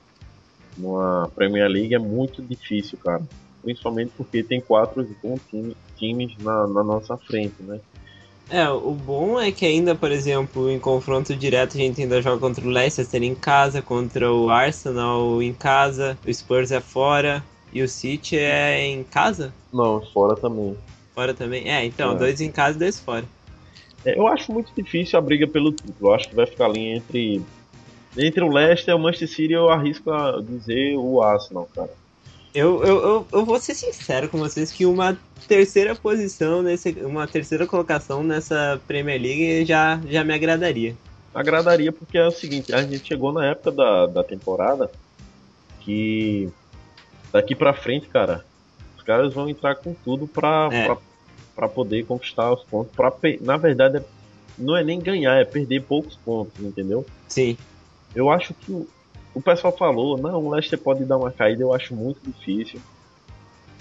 numa Premier League é muito difícil, cara. Principalmente porque tem quatro bons time- times na, na nossa frente, né? É, o bom é que ainda, por exemplo, em confronto direto a gente ainda joga contra o Leicester em casa, contra o Arsenal em casa, o Spurs é fora e o City é em casa? Não, fora também. Fora também? É, então, É. dois em casa e dois fora. É, eu acho muito difícil a briga pelo título. Eu acho que vai ficar ali entre entre o Leicester e o Manchester City. Eu arrisco a dizer o Arsenal, cara. Eu, eu, eu, eu vou ser sincero com vocês que uma terceira posição, nesse, uma terceira colocação nessa Premier League já, já me agradaria. Agradaria porque é o seguinte: a gente chegou na época da, da temporada que daqui pra frente, cara, os caras vão entrar com tudo pra, É. pra, pra poder conquistar os pontos. Pra, na verdade, é- não é nem ganhar, é perder poucos pontos, entendeu? Sim. Eu acho que o, o pessoal falou, não, o Leicester pode dar uma caída, eu acho muito difícil.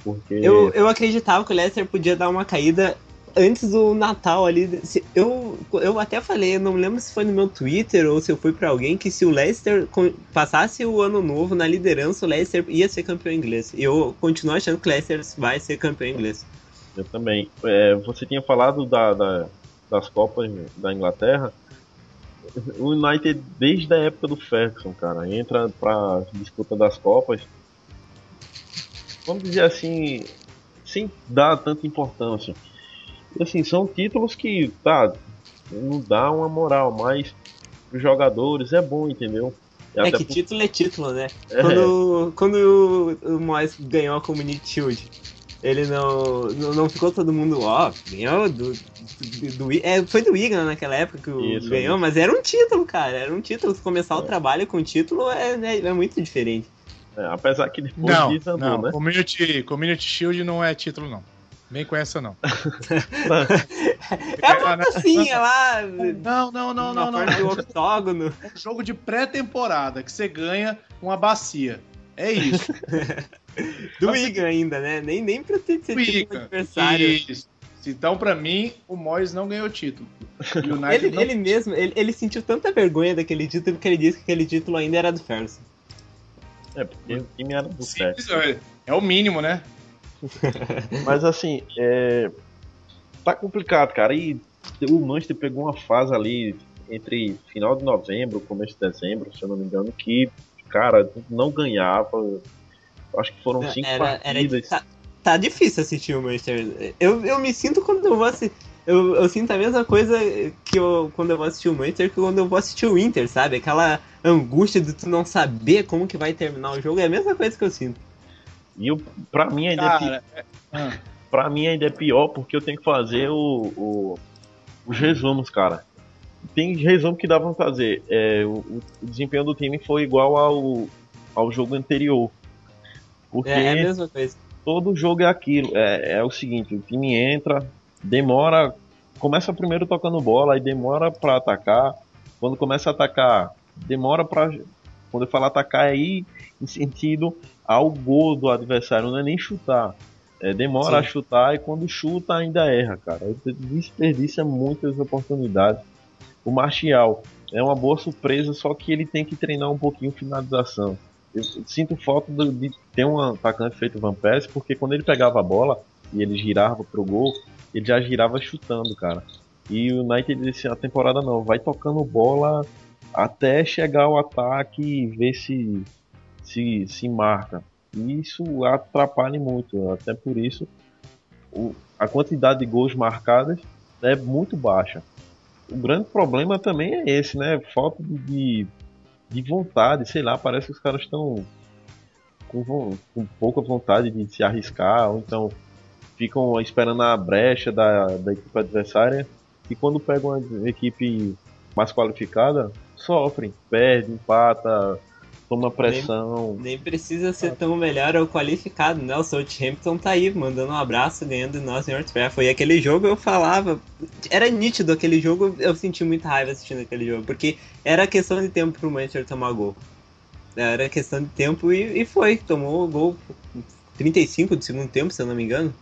Porque. Eu, eu acreditava que o Leicester podia dar uma caída antes do Natal ali. Eu, eu até falei, eu não lembro se foi no meu Twitter ou se eu fui pra alguém, que se o Leicester passasse o ano novo na liderança, o Leicester ia ser campeão inglês. E eu continuo achando que o Leicester vai ser campeão inglês. Eu também. É, você tinha falado da, da- das Copas da Inglaterra. O United, desde a época do Ferguson, cara, entra pra disputa das Copas. Vamos dizer assim, sem dar tanta importância. E, assim, são títulos que, tá, não dá uma moral, mas os jogadores é bom, entendeu? E É que por- título é título, né? é, Quando, quando o, o Moyes ganhou a Community Shield, ele não, não, não ficou todo mundo, ó, ganhou do, do, do- é, foi do Wigan naquela época que o Isso, ganhou, mas era um título, cara, era um título. Se começar o É. trabalho com título é, é, é muito diferente. é, apesar que depois Não, desandou, não. né? Community, Community Shield não é título, não. Vem com essa, não. É uma tacinha lá, Não, não, não, não, não. do octógono. É um jogo de pré-temporada que você ganha uma bacia. É isso. <laughs> Do Wigan ainda, né? Nem, nem pra ter ser título Wigan. adversário. Isso. Então, pra mim, o Moyes não ganhou título. O Ele, não... ele mesmo, ele, ele sentiu tanta vergonha daquele título que ele disse que aquele título ainda era do Ferguson. É, porque o time era do Ferguson. é- é o mínimo, né? <laughs> Mas assim, é... tá complicado, cara. E o Manchester pegou uma fase ali entre final de novembro, começo de dezembro, se eu não me engano, que, cara, não ganhava. Acho que foram cinco Era, era, partidas. tá, tá difícil assistir o Manchester. Eu, eu me sinto quando eu vou assistir. Eu, eu sinto a mesma coisa que eu, quando eu vou assistir o Manchester que quando eu vou assistir o Inter, sabe? Aquela angústia de tu não saber como que vai terminar o jogo é a mesma coisa que eu sinto. E eu, pra mim ainda é Cara, é- ah, pra mim ainda é pior porque eu tenho que fazer o, o- os resumos, cara. Tem resumo que dá pra fazer. É, o, o desempenho do time foi igual ao, ao jogo anterior. Porque É, é a mesma coisa. todo jogo é aquilo. É, é o seguinte, o time entra, demora, começa primeiro tocando bola, aí demora pra atacar. Quando começa a atacar, demora pra. Quando eu falo atacar é ir em sentido ao gol do adversário, não é nem chutar. É, demora Sim. a chutar e quando chuta ainda erra, cara. Desperdiça muitas oportunidades. O Martial é uma boa surpresa, só que ele tem que treinar um pouquinho finalização. Eu sinto falta de ter um atacante feito Van Persie, porque quando ele pegava a bola e ele girava pro gol, ele já girava chutando, cara. E o United disse a temporada não, vai tocando bola até chegar ao ataque e ver se se, se marca. E isso atrapalha muito, até por isso o, a quantidade de gols marcados é muito baixa. O grande problema também é esse, né? Falta de, de vontade, sei lá, parece que os caras estão com, com pouca vontade de se arriscar, ou então ficam esperando a brecha da, da equipe adversária e quando pegam uma equipe mais qualificada, sofrem, perde, empata, toma pressão. Nem, nem, precisa ser tão melhor ou qualificado, né? O Southampton tá aí, mandando um abraço, ganhando nós em Old Trafford. E aquele jogo eu falava, era nítido aquele jogo, eu senti muita raiva assistindo aquele jogo, porque era questão de tempo pro Manchester tomar gol. Era questão de tempo e, e foi, tomou o gol 35 do segundo tempo, se eu não me engano.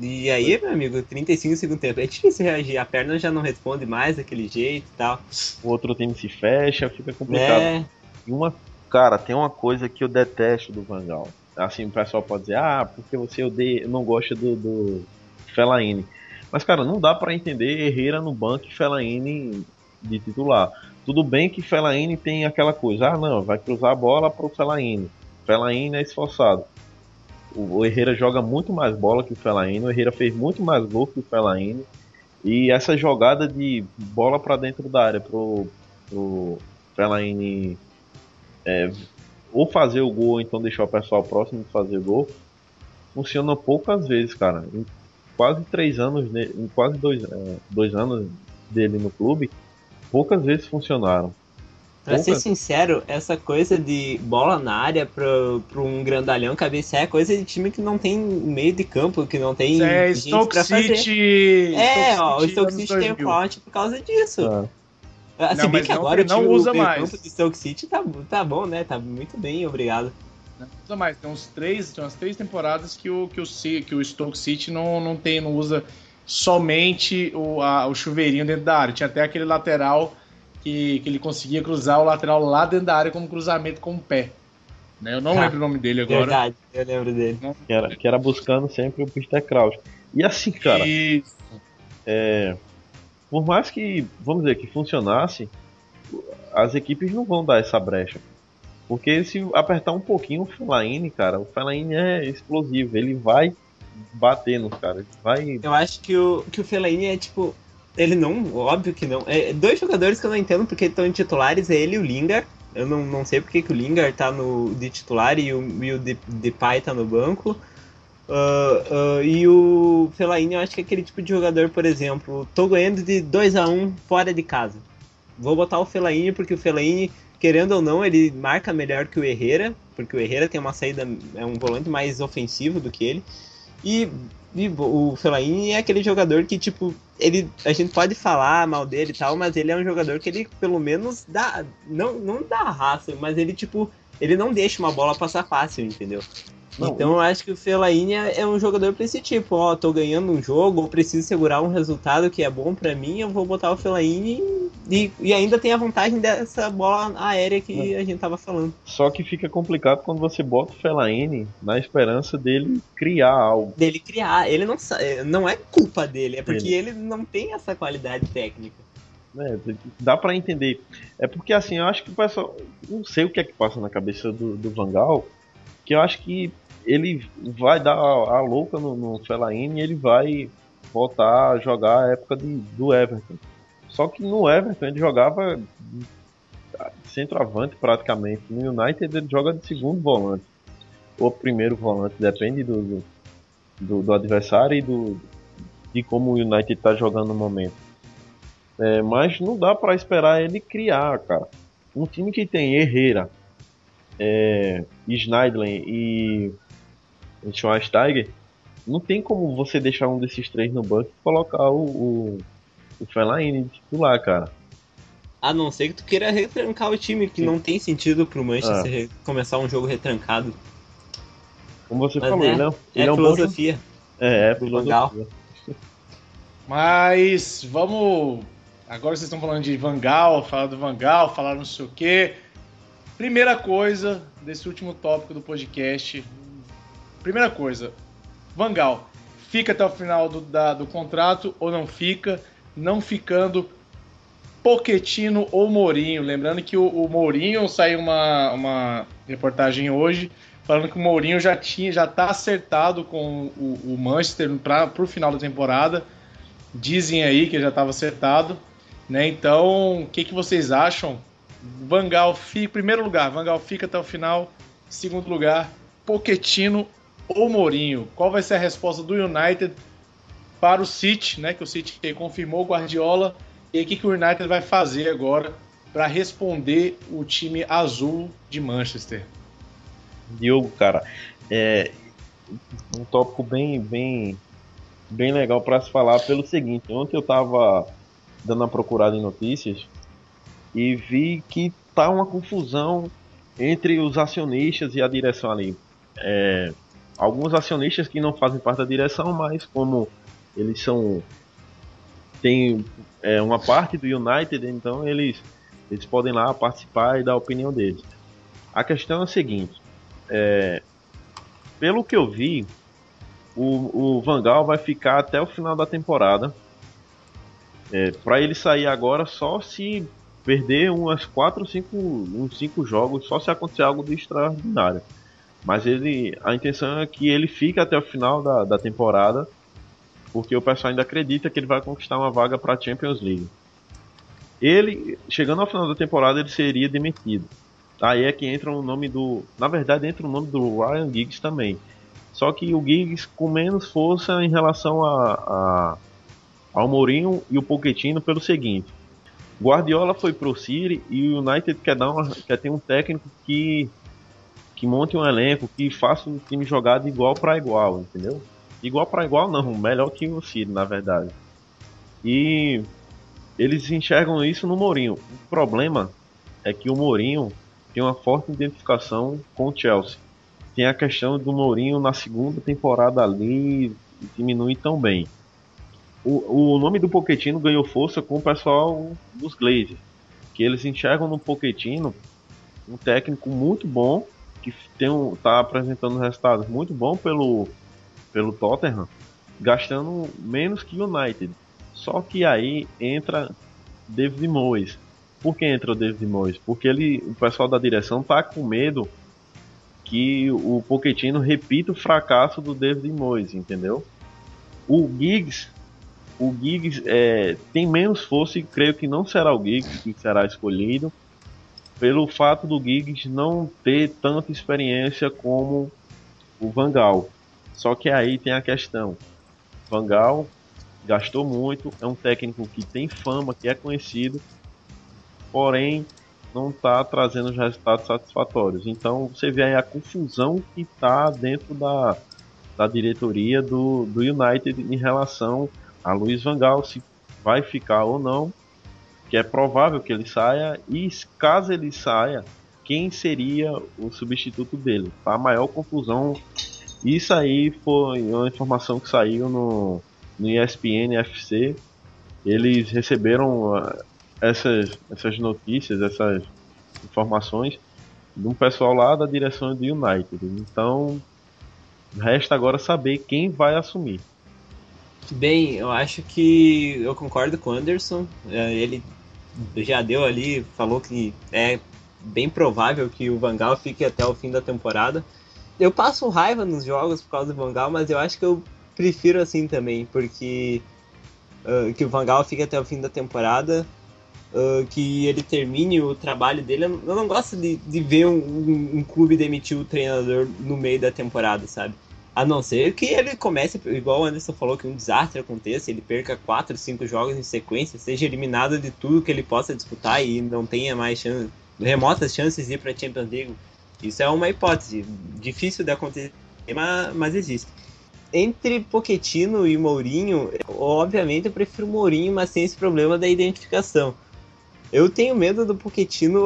E aí, meu amigo, 35 segundo tempo. É difícil reagir. A perna já não responde mais daquele jeito e tal. O outro time se fecha, fica complicado. É. E uma Cara, tem uma coisa que eu detesto do Vangal. Assim, o pessoal pode dizer, ah, porque você odeia, não gosta do, do Fellaini. Mas, cara, não dá para entender Herrera no banco e Fellaini de titular. Tudo bem que Fellaini tem aquela coisa, ah, não, vai cruzar a bola pro Fellaini. Fellaini é esforçado. O Herrera joga muito mais bola que o Fellaini, o Herrera fez muito mais gol que o Fellaini. E essa jogada de bola para dentro da área pro, pro Fellaini é, ou fazer o gol, ou então deixar o pessoal próximo de fazer gol, funciona poucas vezes, cara. Em quase três anos, em quase dois, é, dois anos dele no clube, poucas vezes funcionaram. Pra ser sincero, essa coisa de bola na área pra, pra um grandalhão cabecear é coisa de time que não tem meio de campo, que não tem. É, gente Stoke pra City. Fazer. É, Stoke ó, City o Stoke City tem o plot por causa disso. É. Ah, se bem que agora o não usa mais. O Stoke City tá, tá bom, né? Tá muito bem, obrigado. Não usa mais. Tem uns três, tem umas três temporadas que o, que o, que o Stoke City não, não tem, não usa somente o, a, o chuveirinho dentro da área. Tinha até aquele lateral que, que ele conseguia cruzar o lateral lá dentro da área como cruzamento com o pé. Né? Eu não ah, <laughs> lembro o nome dele agora. Verdade, eu lembro dele. Que era, que era buscando sempre o Peter Kraus. E assim, cara. Isso. É, por mais que, vamos dizer, que funcionasse, as equipes não vão dar essa brecha. Porque se apertar um pouquinho o Fellaini, cara, o Fellaini é explosivo, ele vai bater nos caras, vai... Eu acho que o, que o Fellaini é tipo... Ele não, óbvio que não. É, dois jogadores que eu não entendo porque estão em titulares, é ele e o Lingard. Eu não, não sei porque que o Lingard tá no, de titular e o, e o Depay tá no banco. Uh, uh, e o Fellaini, eu acho que é aquele tipo de jogador, por exemplo, tô ganhando de 2 a 1 fora de casa. Vou botar o Fellaini porque o Fellaini, querendo ou não, ele marca melhor que o Herrera, porque o Herrera tem uma saída, é um volante mais ofensivo do que ele. E, e o Fellaini é aquele jogador que, tipo, ele, a gente pode falar mal dele e tal, mas ele é um jogador que ele, pelo menos, dá, não, não dá raça, mas ele, tipo, ele não deixa uma bola passar fácil, entendeu? Não, então eu acho que o Fellaini é, é um jogador pra esse tipo, ó, tô ganhando um jogo, ou preciso segurar um resultado que é bom para mim, eu vou botar o Fellaini e, e ainda tem a vantagem dessa bola aérea que a gente tava falando. Só que fica complicado quando você bota o Fellaini na esperança dele criar algo. Dele criar, ele não não é culpa dele, é porque ele, ele não tem essa qualidade técnica. É, dá para entender. É porque assim, eu acho que o pessoal. Não sei o que é que passa na cabeça do, do Vangal. Que eu acho que ele vai dar a, louca no, no Fellaini e ele vai voltar a jogar a época de, do Everton. Só que no Everton ele jogava centroavante praticamente. No United ele joga de segundo volante. Ou primeiro volante, depende do, do, do adversário e do, de como o United está jogando no momento. É, mas não dá para esperar ele criar, cara. Um time que tem Herrera, é, Schneidlin e Schweinsteiger, não tem como você deixar um desses três no banco e colocar o, o, o Fellaini titular, cara. A não ser que tu queira retrancar o time, que Sim. não tem sentido pro Manchester ah. começar um jogo retrancado. Como você Mas falou, é, ele é, é ele é um bom filosofia. É, é filosofia. Mas vamos. Agora vocês estão falando de Vangal, falar do Vangal, falar não sei o quê. Primeira coisa desse último tópico do podcast. Primeira coisa, Vangal, fica até o final do, da- do contrato ou não fica? Não ficando, Poquetino ou Mourinho. Lembrando que o, o Mourinho saiu uma, uma reportagem hoje falando que o Mourinho já tinha, já tá acertado com o, o Manchester para o final da temporada. Dizem aí que já estava acertado, né? Então, o que, que vocês acham? Vangal fica, primeiro lugar, Vangal fica até o final. Segundo lugar, Poquetino ou Mourinho. Qual vai ser a resposta do United para o City, né? Que o City confirmou o Guardiola. E o que, que o United vai fazer agora para responder o time azul de Manchester? Diogo, cara, é um tópico bem, bem, bem legal para se falar pelo seguinte. Ontem eu tava dando uma procurada em notícias e vi que tá uma confusão entre os acionistas e a direção ali. É, alguns acionistas que não fazem parte da direção, mas como eles são tem é, uma parte do United, então eles eles podem lá participar e dar a opinião deles. A questão é a seguinte: é, pelo que eu vi, o, o Vangal vai ficar até o final da temporada. É, para ele sair agora só se perder umas 4 ou 5 uns cinco jogos, só se acontecer algo de extraordinário. Mas ele, a intenção é que ele fique até o final da, da temporada, porque o pessoal ainda acredita que ele vai conquistar uma vaga para a Champions League. Ele, chegando ao final da temporada, ele seria demitido. Aí é que entra o nome do. Na verdade, entra o nome do Ryan Giggs também. Só que o Giggs com menos força em relação a, a ao Mourinho e o Pochettino pelo seguinte. Guardiola foi pro City e o United quer, dar uma, quer ter um técnico que, que monte um elenco, que faça o time jogar de igual para igual, entendeu? Igual para igual não, melhor que o City, na verdade. E eles enxergam isso no Mourinho. O problema é que o Mourinho tem uma forte identificação com o Chelsea. Tem a questão do Mourinho na segunda temporada ali diminui tão bem. O, o nome do Pochettino ganhou força com o pessoal dos Glazers, que eles enxergam no Pochettino um técnico muito bom, que tem um, tá apresentando resultados muito bons pelo, pelo Tottenham, gastando menos que o United. Só que aí entra David Moyes. Por que entra o David Moyes? Porque ele, o pessoal da direção tá com medo que o Pochettino repita o fracasso do David Moyes, entendeu? O Giggs, o Giggs é, tem menos força e creio que não será o Giggs que será escolhido, pelo fato do Giggs não ter tanta experiência como o Vangal. Só que aí tem a questão. Vangal gastou muito, é um técnico que tem fama, que é conhecido, porém não está trazendo os resultados satisfatórios. Então você vê aí a confusão que está dentro da, da diretoria do, do United em relação a Luiz Vangal, se vai ficar ou não, que é provável que ele saia, e caso ele saia, quem seria o substituto dele? Tá a maior confusão. Isso aí foi uma informação que saiu no, no ESPN FC. Eles receberam uh, essas, essas notícias, essas informações de um pessoal lá da direção do United. Então, resta agora saber quem vai assumir. Bem, eu acho que eu concordo com o Anderson. É, Ele já deu ali, falou que é bem provável que o Vangal fique até o fim da temporada. Eu passo raiva nos jogos por causa do Vangal, mas eu acho que eu prefiro assim também, porque uh, que o Vangal fique até o fim da temporada, uh, que ele termine o trabalho dele. Eu não gosto de, de ver um, um, um clube demitir o treinador no meio da temporada, sabe? A não ser que ele comece, igual o Anderson falou, que um desastre aconteça, ele perca 4, 5 jogos em sequência, seja eliminado de tudo que ele possa disputar e não tenha mais chance, remotas chances de ir para a Champions League. Isso é uma hipótese, difícil de acontecer, mas, mas existe. Entre Pochettino e Mourinho, obviamente eu prefiro Mourinho, mas sem esse problema da identificação. Eu tenho medo do Pochettino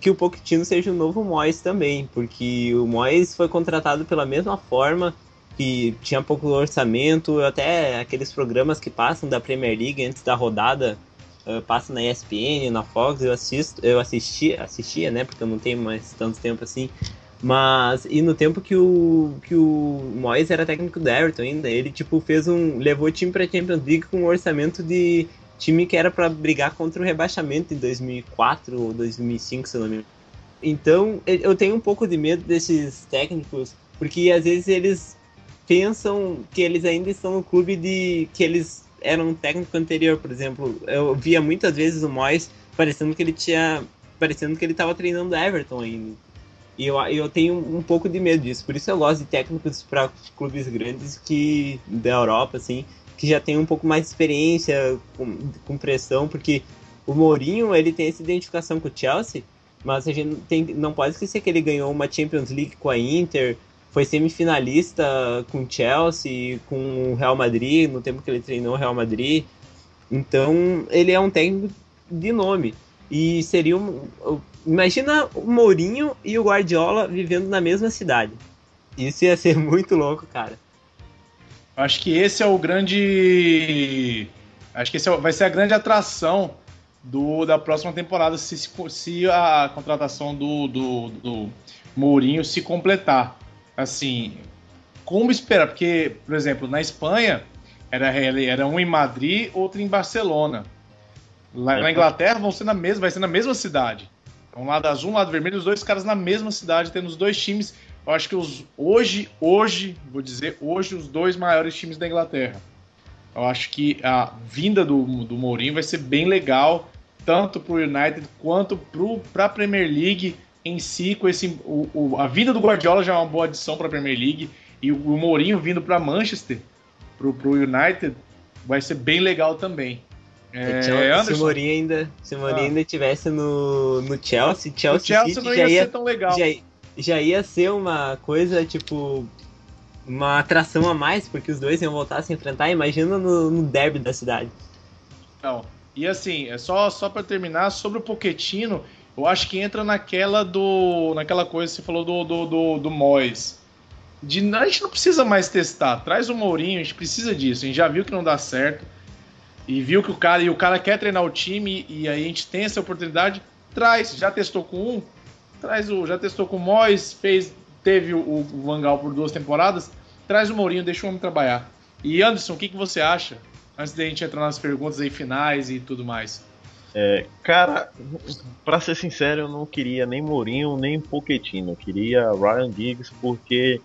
que o Pochettino seja o novo Moyes também, porque o Moyes foi contratado pela mesma forma que tinha pouco orçamento, até aqueles programas que passam da Premier League antes da rodada, uh, passam na ESPN, na Fox, eu assisto, eu assisti, assistia, né, porque eu não tenho mais tanto tempo assim, mas e no tempo que o que o Moyes era técnico do Everton ainda, ele tipo fez um levou o time para Champions League com um orçamento de time que era para brigar contra o rebaixamento em 2004 ou 2005, se não me engano. Então, eu tenho um pouco de medo desses técnicos, porque às vezes eles pensam que eles ainda estão no clube de que eles eram um técnico anterior, por exemplo. Eu via muitas vezes o Moyes parecendo que ele tinha parecendo que ele estava treinando Everton ainda. E eu, eu tenho um pouco de medo disso. Por isso eu gosto de técnicos para clubes grandes que da Europa assim, que já tem um pouco mais de experiência com, com pressão, porque o Mourinho ele tem essa identificação com o Chelsea, mas a gente tem, não pode esquecer que ele ganhou uma Champions League com a Inter, foi semifinalista com o Chelsea, com o Real Madrid, no tempo que ele treinou o Real Madrid. Então, ele é um técnico de nome. E seria um. Imagina o Mourinho e o Guardiola vivendo na mesma cidade. Isso ia ser <laughs> muito louco, cara. Acho que esse é o grande. Acho que esse é, vai ser a grande atração do, da próxima temporada se, se a contratação do, do, do Mourinho se completar assim, como esperar? Porque, por exemplo, na Espanha era, era um em Madrid, outro em Barcelona. Lá na Inglaterra vão ser na mesma, vai ser na mesma cidade. Um lado azul, um lado vermelho, os dois caras na mesma cidade, tendo os dois times. Eu acho que os hoje, hoje, vou dizer, hoje os dois maiores times da Inglaterra. Eu acho que a vinda do, do Mourinho vai ser bem legal, tanto para o United quanto para a Premier League em si, com esse, o, o, a vinda do Guardiola já é uma boa adição para a Premier League e o, o Mourinho vindo para Manchester, para o United, vai ser bem legal também. É, se o Mourinho ainda, se o Mourinho ah. ainda tivesse no, no Chelsea, Chelsea, o Chelsea City não ia, ia ser tão legal. Já, já ia ser uma coisa tipo uma atração a mais, porque os dois iam voltar a se enfrentar. Imagina no, no derby da cidade. Não. E assim, é só só para terminar sobre o Poquetino, eu acho que entra naquela do. naquela coisa que você falou do, do, do, do Mois. De, a gente não precisa mais testar. Traz o Mourinho, a gente precisa disso. A gente já viu que não dá certo. E viu que o cara. E o cara quer treinar o time. E aí a gente tem essa oportunidade. Traz. Já testou com um? Traz o. Já testou com o Mois, fez. Teve o, o Vangal por duas temporadas. Traz o Mourinho, deixa o homem trabalhar. E Anderson, o que, que você acha? Antes da gente entrar nas perguntas aí finais e tudo mais. É, cara, para ser sincero, eu não queria nem Mourinho nem Pochettino. Eu queria Ryan Giggs porque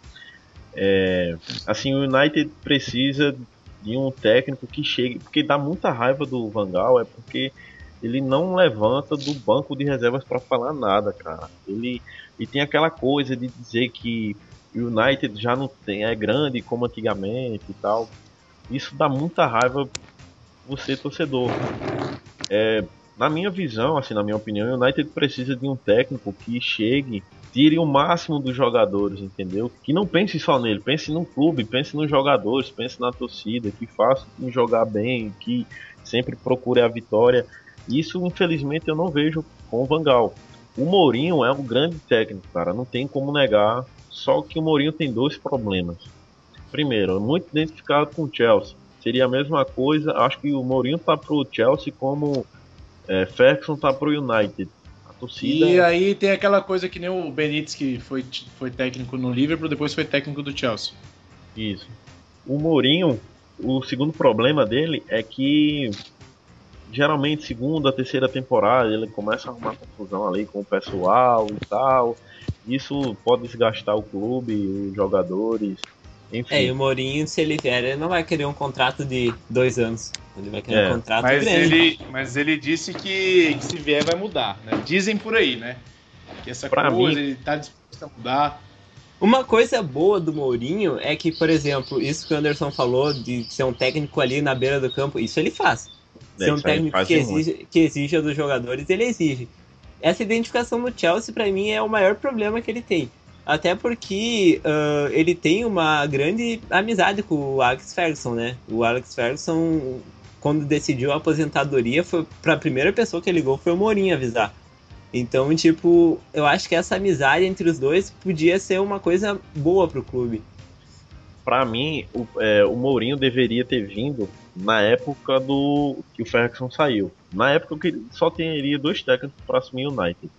é, assim o United precisa de um técnico que chegue, porque dá muita raiva do Vangal, é porque ele não levanta do banco de reservas para falar nada, cara. Ele, ele tem aquela coisa de dizer que o United já não tem, é grande como antigamente e tal. Isso dá muita raiva você torcedor. É, na minha visão, assim, na minha opinião, o United precisa de um técnico que chegue, tire o máximo dos jogadores, entendeu? Que não pense só nele, pense no clube, pense nos jogadores, pense na torcida, que faça o jogar bem, que sempre procure a vitória. Isso, infelizmente, eu não vejo com o Vangal. O Mourinho é um grande técnico, cara, não tem como negar. Só que o Mourinho tem dois problemas. Primeiro, é muito identificado com o Chelsea. Seria a mesma coisa, acho que o Mourinho tá pro Chelsea como é, Ferguson tá pro United. A torcida. E aí tem aquela coisa que nem o Benítez, que foi, foi técnico no Liverpool, depois foi técnico do Chelsea. Isso. O Mourinho, o segundo problema dele é que geralmente segunda, terceira temporada ele começa a arrumar confusão ali com o pessoal e tal. Isso pode desgastar o clube, os jogadores. Enfim. É, e o Mourinho, se ele vier, ele não vai querer um contrato de dois anos. Ele vai querer é. um contrato mas grande. Ele, mas ele disse que, que, se vier vai mudar, né? Dizem por aí, né? Que essa pra coisa, mim... ele tá disposto a mudar. Uma coisa boa do Mourinho é que, por exemplo, isso que o Anderson falou de ser um técnico ali na beira do campo, isso ele faz. É, ser um técnico que exige, que exige dos jogadores, ele exige. Essa identificação no Chelsea, para mim, é o maior problema que ele tem. Até porque uh, ele tem uma grande amizade com o Alex Ferguson, né? O Alex Ferguson quando decidiu a aposentadoria, foi para a primeira pessoa que ligou foi o Mourinho avisar. Então, tipo, eu acho que essa amizade entre os dois podia ser uma coisa boa pro clube. Para mim, o, é, o Mourinho deveria ter vindo na época do que o Ferguson saiu. Na época que só teria dois técnicos para assumir o United.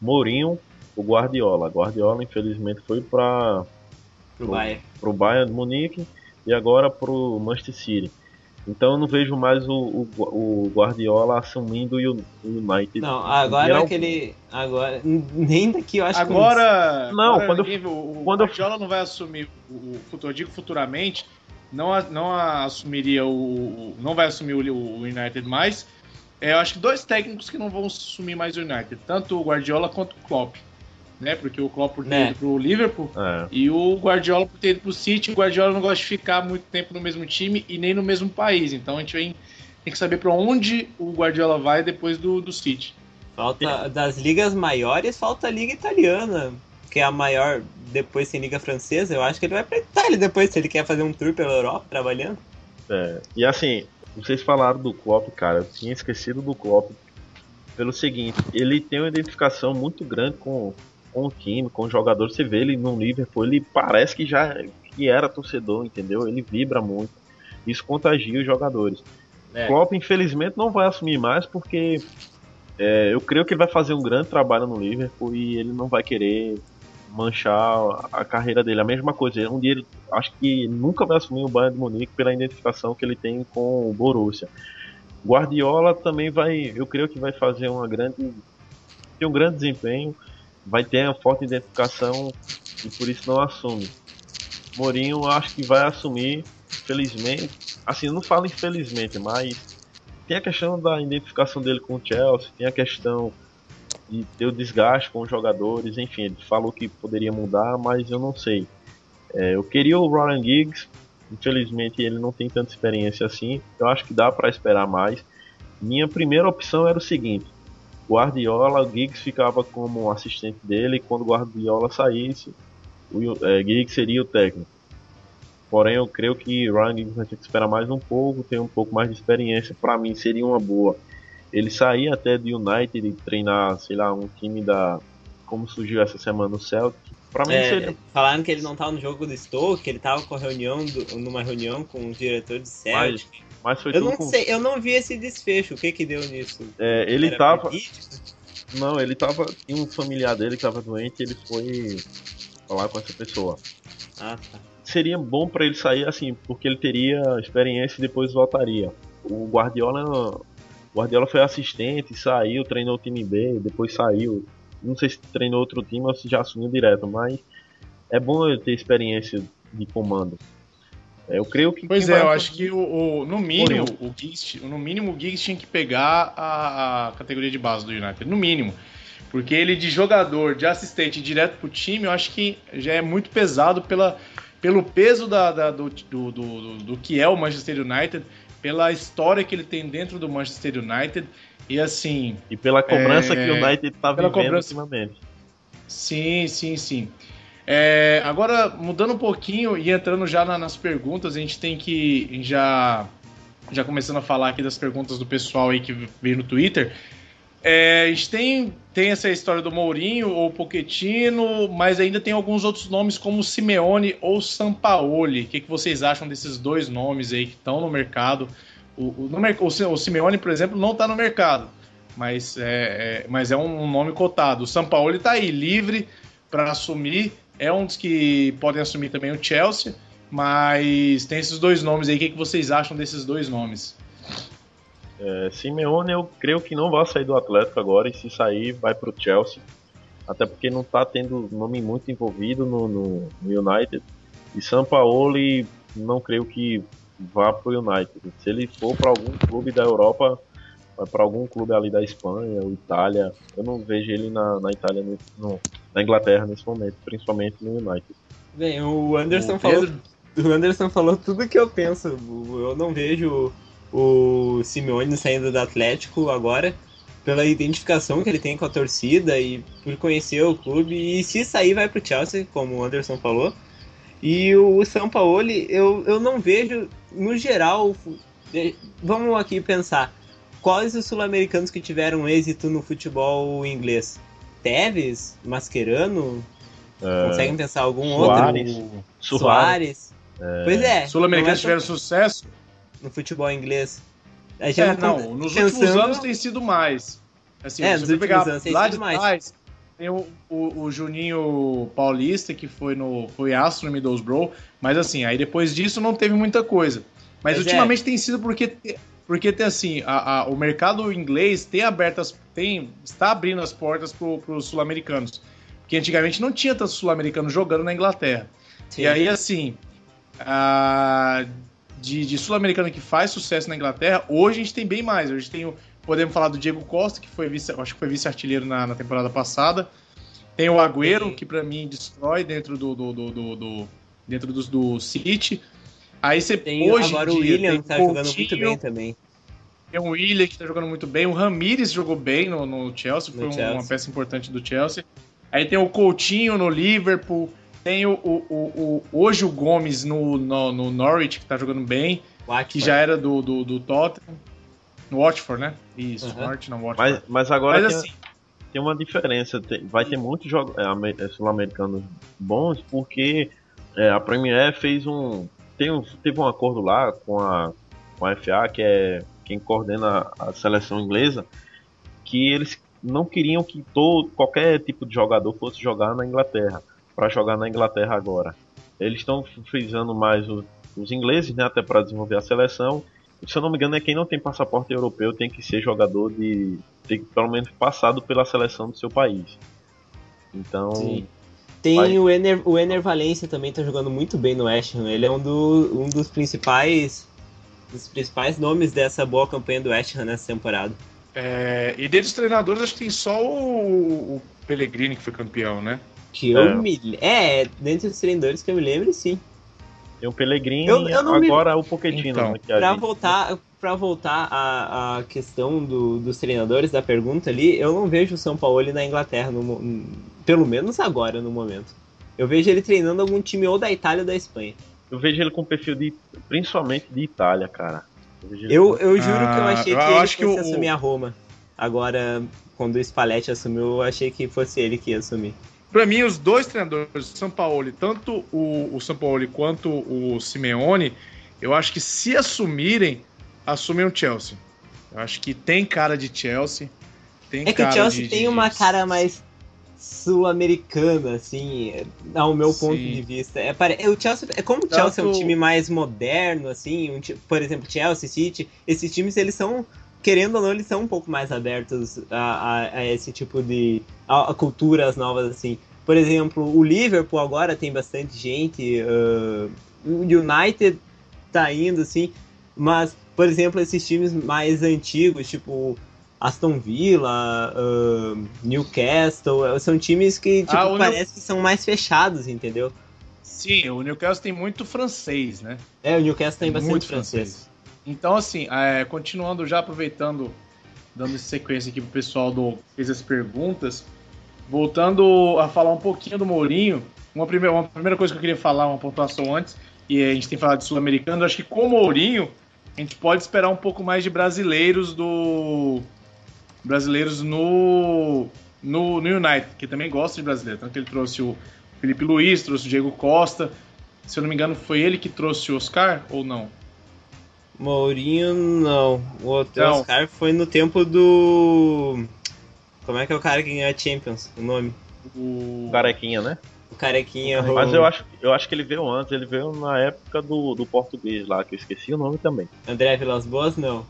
Mourinho, o Guardiola. Guardiola, infelizmente, foi para pro, pro Bayern. Pro Bayern de Munique e agora pro Manchester City. Então eu não vejo mais o, o, o Guardiola assumindo o United. Não, agora aquele. Agora. Nem daqui eu acho agora, que. Não, agora quando, ninguém, o, quando o Guardiola não vai assumir o, futuro, eu digo futuramente, não, não assumiria o. Não vai assumir o, o United mais. É, eu acho que dois técnicos que não vão assumir mais o United, tanto o Guardiola quanto o Klopp né? Porque o Klopp por ter é. ido pro Liverpool é. e o Guardiola por ter ido pro City. O Guardiola não gosta de ficar muito tempo no mesmo time e nem no mesmo país. Então a gente vem, tem que saber para onde o Guardiola vai depois do, do City. Falta das ligas maiores, falta a liga italiana, que é a maior depois sem liga francesa. Eu acho que ele vai pra Itália depois se ele quer fazer um tour pela Europa trabalhando. É. E assim, vocês falaram do Klopp, cara. Eu tinha esquecido do Klopp pelo seguinte, ele tem uma identificação muito grande com com o time, com o jogador. Você vê ele no Liverpool, ele parece que já que era torcedor, entendeu? Ele vibra muito. Isso contagia os jogadores. É. Klopp, infelizmente, não vai assumir mais porque é, eu creio que ele vai fazer um grande trabalho no Liverpool e ele não vai querer manchar a carreira dele. A mesma coisa, um dia ele acho que nunca vai assumir o Bayern de Munique pela identificação que ele tem com o Borussia. Guardiola também vai, eu creio que vai fazer uma grande ter um grande desempenho vai ter uma forte identificação e por isso não assume. Mourinho acho que vai assumir, felizmente. Assim, não falo infelizmente, mas tem a questão da identificação dele com o Chelsea, tem a questão de ter o desgaste com os jogadores, enfim, ele falou que poderia mudar, mas eu não sei. É, eu queria o Ryan Giggs, infelizmente ele não tem tanta experiência assim, eu acho que dá para esperar mais. Minha primeira opção era o seguinte: Guardiola, o Giggs ficava como assistente dele, e quando Guardiola saísse, o é, Giggs seria o técnico. Porém, eu creio que Ryan Giggs vai ter que esperar mais um pouco, ter um pouco mais de experiência. Para mim, seria uma boa. Ele sair até do United e treinar, sei lá, um time da. Como surgiu essa semana o Celtic. Pra mim é, seria... Falaram que ele não tava no jogo do Stoke, que ele tava com reunião do, numa reunião com o diretor de Celtic. Mas mas foi eu não com... sei, eu não vi esse desfecho. O que que deu nisso? É, ele Era tava. Não, ele tava. Tinha um familiar dele que tava doente e ele foi falar com essa pessoa. Ah, tá. Seria bom para ele sair assim, porque ele teria experiência e depois voltaria. O Guardiola. O Guardiola foi assistente, saiu, treinou o time B, depois saiu. Não sei se treinou outro time ou se já assumiu direto, mas é bom ele ter experiência de comando. É, eu creio que. Pois é, eu acho que o, o no mínimo o Giggs, no mínimo o Giggs tinha que pegar a, a, categoria de base do United, no mínimo. Porque ele de jogador, de assistente direto pro time, eu acho que já é muito pesado pela, pelo peso da, da do, do, do, do, que é o Manchester United, pela história que ele tem dentro do Manchester United. E assim. E pela cobrança é, que o United tá vivendo cobrança, ultimamente. Sim, sim, sim. É, agora, mudando um pouquinho e entrando já na, nas perguntas, a gente tem que já, já começando a falar aqui das perguntas do pessoal aí que veio no Twitter. É, a gente tem, tem essa história do Mourinho ou Pochettino, mas ainda tem alguns outros nomes como Simeone ou Sampaoli. O que, que vocês acham desses dois nomes aí que estão no mercado? O, o, no, o Simeone, por exemplo, não está no mercado, mas é, é, mas é um nome cotado. O Sampaoli está aí, livre para assumir é um dos que podem assumir também o Chelsea, mas tem esses dois nomes aí. O que, que vocês acham desses dois nomes? É, Simeone, eu creio que não vai sair do Atlético agora, e se sair, vai para o Chelsea. Até porque não está tendo nome muito envolvido no, no, no United. E Sampaoli, não creio que vá para o United. Se ele for para algum clube da Europa, para algum clube ali da Espanha ou Itália, eu não vejo ele na, na Itália no, na Inglaterra nesse momento, principalmente no United. Bem, o Anderson o falou. O Anderson falou tudo que eu penso. Eu não vejo o Simeone saindo do Atlético agora pela identificação que ele tem com a torcida e por conhecer o clube. E se sair, vai pro Chelsea, como o Anderson falou. E o São Paulo, eu, eu não vejo, no geral, vamos aqui pensar. Quais os sul-americanos que tiveram êxito no futebol inglês? Teves? Mascherano? É... Conseguem pensar algum Soares. outro? Soares. É... Pois é. Sul-americanos é tiveram sucesso? No futebol inglês. É, não, nos pensando... últimos anos tem sido mais. Assim, é, nos últimos anos tem sido mais. Trás, tem o, o, o, Juninho Paulista, que foi no foi astro no Middlesbrough, mas assim, aí depois disso não teve muita coisa. Mas, mas ultimamente é. tem sido porque porque tem assim, a, a, o mercado inglês tem abertas, tem, está abrindo as portas para os sul-americanos. Porque antigamente não tinha tantos sul-americanos jogando na Inglaterra. Sim. E aí, assim, a, de, de sul-americano que faz sucesso na Inglaterra, hoje a gente tem bem mais. Hoje tem o, podemos falar do Diego Costa, que foi vice, acho que foi vice-artilheiro na, na, temporada passada. Tem o Agüero, Sim. que para mim destrói dentro do, do, do, do, dentro do, do City. Aí você tem hoje agora dia, o William tá Coutinho, jogando muito bem também. Tem o William que tá jogando muito bem, o Ramires jogou bem no, no Chelsea, no foi Chelsea. uma peça importante do Chelsea. Aí tem o Coutinho no Liverpool, tem o, o, o, o hoje o Gomes no, no, no, Norwich que tá jogando bem, Watford. que já era do, do, do Tottenham. No Watford, né? Isso, uhum. Norwich não Watford. Mas, mas agora mas, tem, assim, tem uma diferença, tem, vai ter muitos é, sul-americanos bons porque é, a Premier fez um tem um, teve um acordo lá com a, com a FA, que é quem coordena a seleção inglesa, que eles não queriam que todo, qualquer tipo de jogador fosse jogar na Inglaterra, para jogar na Inglaterra agora. Eles estão frisando mais o, os ingleses, né, até para desenvolver a seleção. Se eu não me engano, é quem não tem passaporte europeu tem que ser jogador de. tem que pelo menos passado pela seleção do seu país. Então. Sim. Tem Vai. o Ener, o Ener Valência também tá jogando muito bem no West Ham. Ele é um, do, um dos principais dos principais nomes dessa boa campanha do West Ham nessa temporada. É, e deles treinadores, acho que tem só o, o Pellegrini que foi campeão, né? Que eu é. me. É, dentre os treinadores que eu me lembro, sim. Tem o Pellegrini eu, eu agora me... o Pochettino. Então, né, pra voltar, pra voltar à, à questão do, dos treinadores, da pergunta ali, eu não vejo o São Paulo na Inglaterra, no, pelo menos agora, no momento. Eu vejo ele treinando algum time ou da Itália ou da Espanha. Eu vejo ele com perfil de, principalmente de Itália, cara. Eu, eu, eu juro ah, que eu ah, achei que eu ele fosse que o... assumir a Roma. Agora, quando o Spalletti assumiu, eu achei que fosse ele que ia assumir. Para mim, os dois treinadores do São Paulo, tanto o, o São Paulo quanto o Simeone, eu acho que se assumirem, assumem o Chelsea. Eu acho que tem cara de Chelsea. é que o Chelsea de, tem de, uma de... cara mais sul-americana, assim, ao meu ponto Sim. de vista. É, é, o Chelsea, é como o Chelsea Tanto... é um time mais moderno, assim, um, por exemplo, Chelsea, City, esses times eles são querendo ou não, eles são um pouco mais abertos a, a, a esse tipo de. A, a, culturas novas, assim. Por exemplo, o Liverpool agora tem bastante gente, uh, o United tá indo, assim, mas, por exemplo, esses times mais antigos, tipo Aston Villa, uh, Newcastle, são times que tipo, ah, parece New... que são mais fechados, entendeu? Sim, o Newcastle tem muito francês, né? É, o Newcastle tem bastante muito francês. francês. Então, assim, é, continuando já aproveitando, dando sequência aqui pro pessoal do fez as perguntas, voltando a falar um pouquinho do Mourinho, uma primeira, uma primeira coisa que eu queria falar, uma pontuação antes, e a gente tem falado de sul-americano, acho que com o Mourinho a gente pode esperar um pouco mais de brasileiros do brasileiros no, no, no United, que também gosta de brasileiro. Tanto que ele trouxe o Felipe Luiz, trouxe o Diego Costa. Se eu não me engano, foi ele que trouxe o Oscar ou não? Mourinho, não. O não. Oscar foi no tempo do. Como é que é o cara que ganhou a Champions? O nome? O Carequinha, né? O Carequinha. Mas o... eu acho, eu acho que ele veio antes, ele veio na época do, do português lá, que eu esqueci o nome também. André Vilas Boas, não.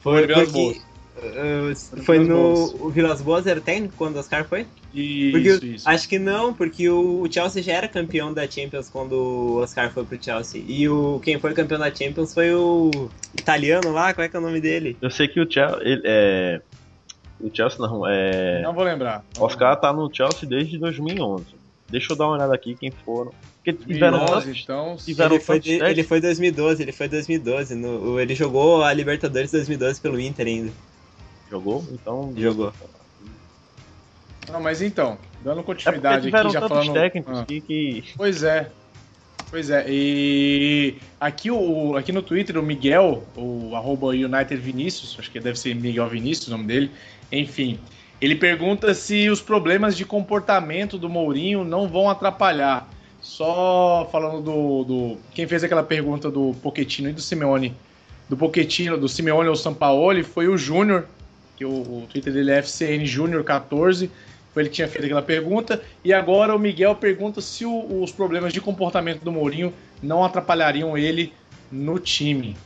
Foi, foi porque, Uh, foi no o Vilas Boas era técnico quando o Oscar foi? Isso, porque, isso. Acho que não, porque o, o, Chelsea já era campeão da Champions quando o Oscar foi pro Chelsea. E o quem foi campeão da Champions foi o italiano lá, qual é que é o nome dele? Eu sei que o Chelsea ele, é o Chelsea não é Não vou lembrar. Não Oscar tá no Chelsea desde 2011. Deixa eu dar uma olhada aqui quem foram. Porque tiveram 2011, então, tiveram ele, foi de, ele foi 2012, ele foi 2012. No, ele jogou a Libertadores 2012 pelo Inter ainda. Jogou? Então. Jogou. Não, mas então, dando continuidade é aqui, já falando. técnicos ah. que. Pois é. Pois é, e aqui, o, aqui no Twitter o Miguel, o arroba United Vinícius, acho que deve ser Miguel Vinícius o nome dele, enfim, ele pergunta se os problemas de comportamento do Mourinho não vão atrapalhar. Só falando do, do quem fez aquela pergunta do Pochettino e do Simeone, do Pochettino, do Simeone ou Sampaoli, foi o Júnior, que o, o Twitter dele é FCN Júnior 14, foi ele que tinha feito aquela pergunta. E agora o Miguel pergunta se o, os problemas de comportamento do Mourinho não atrapalhariam ele no time.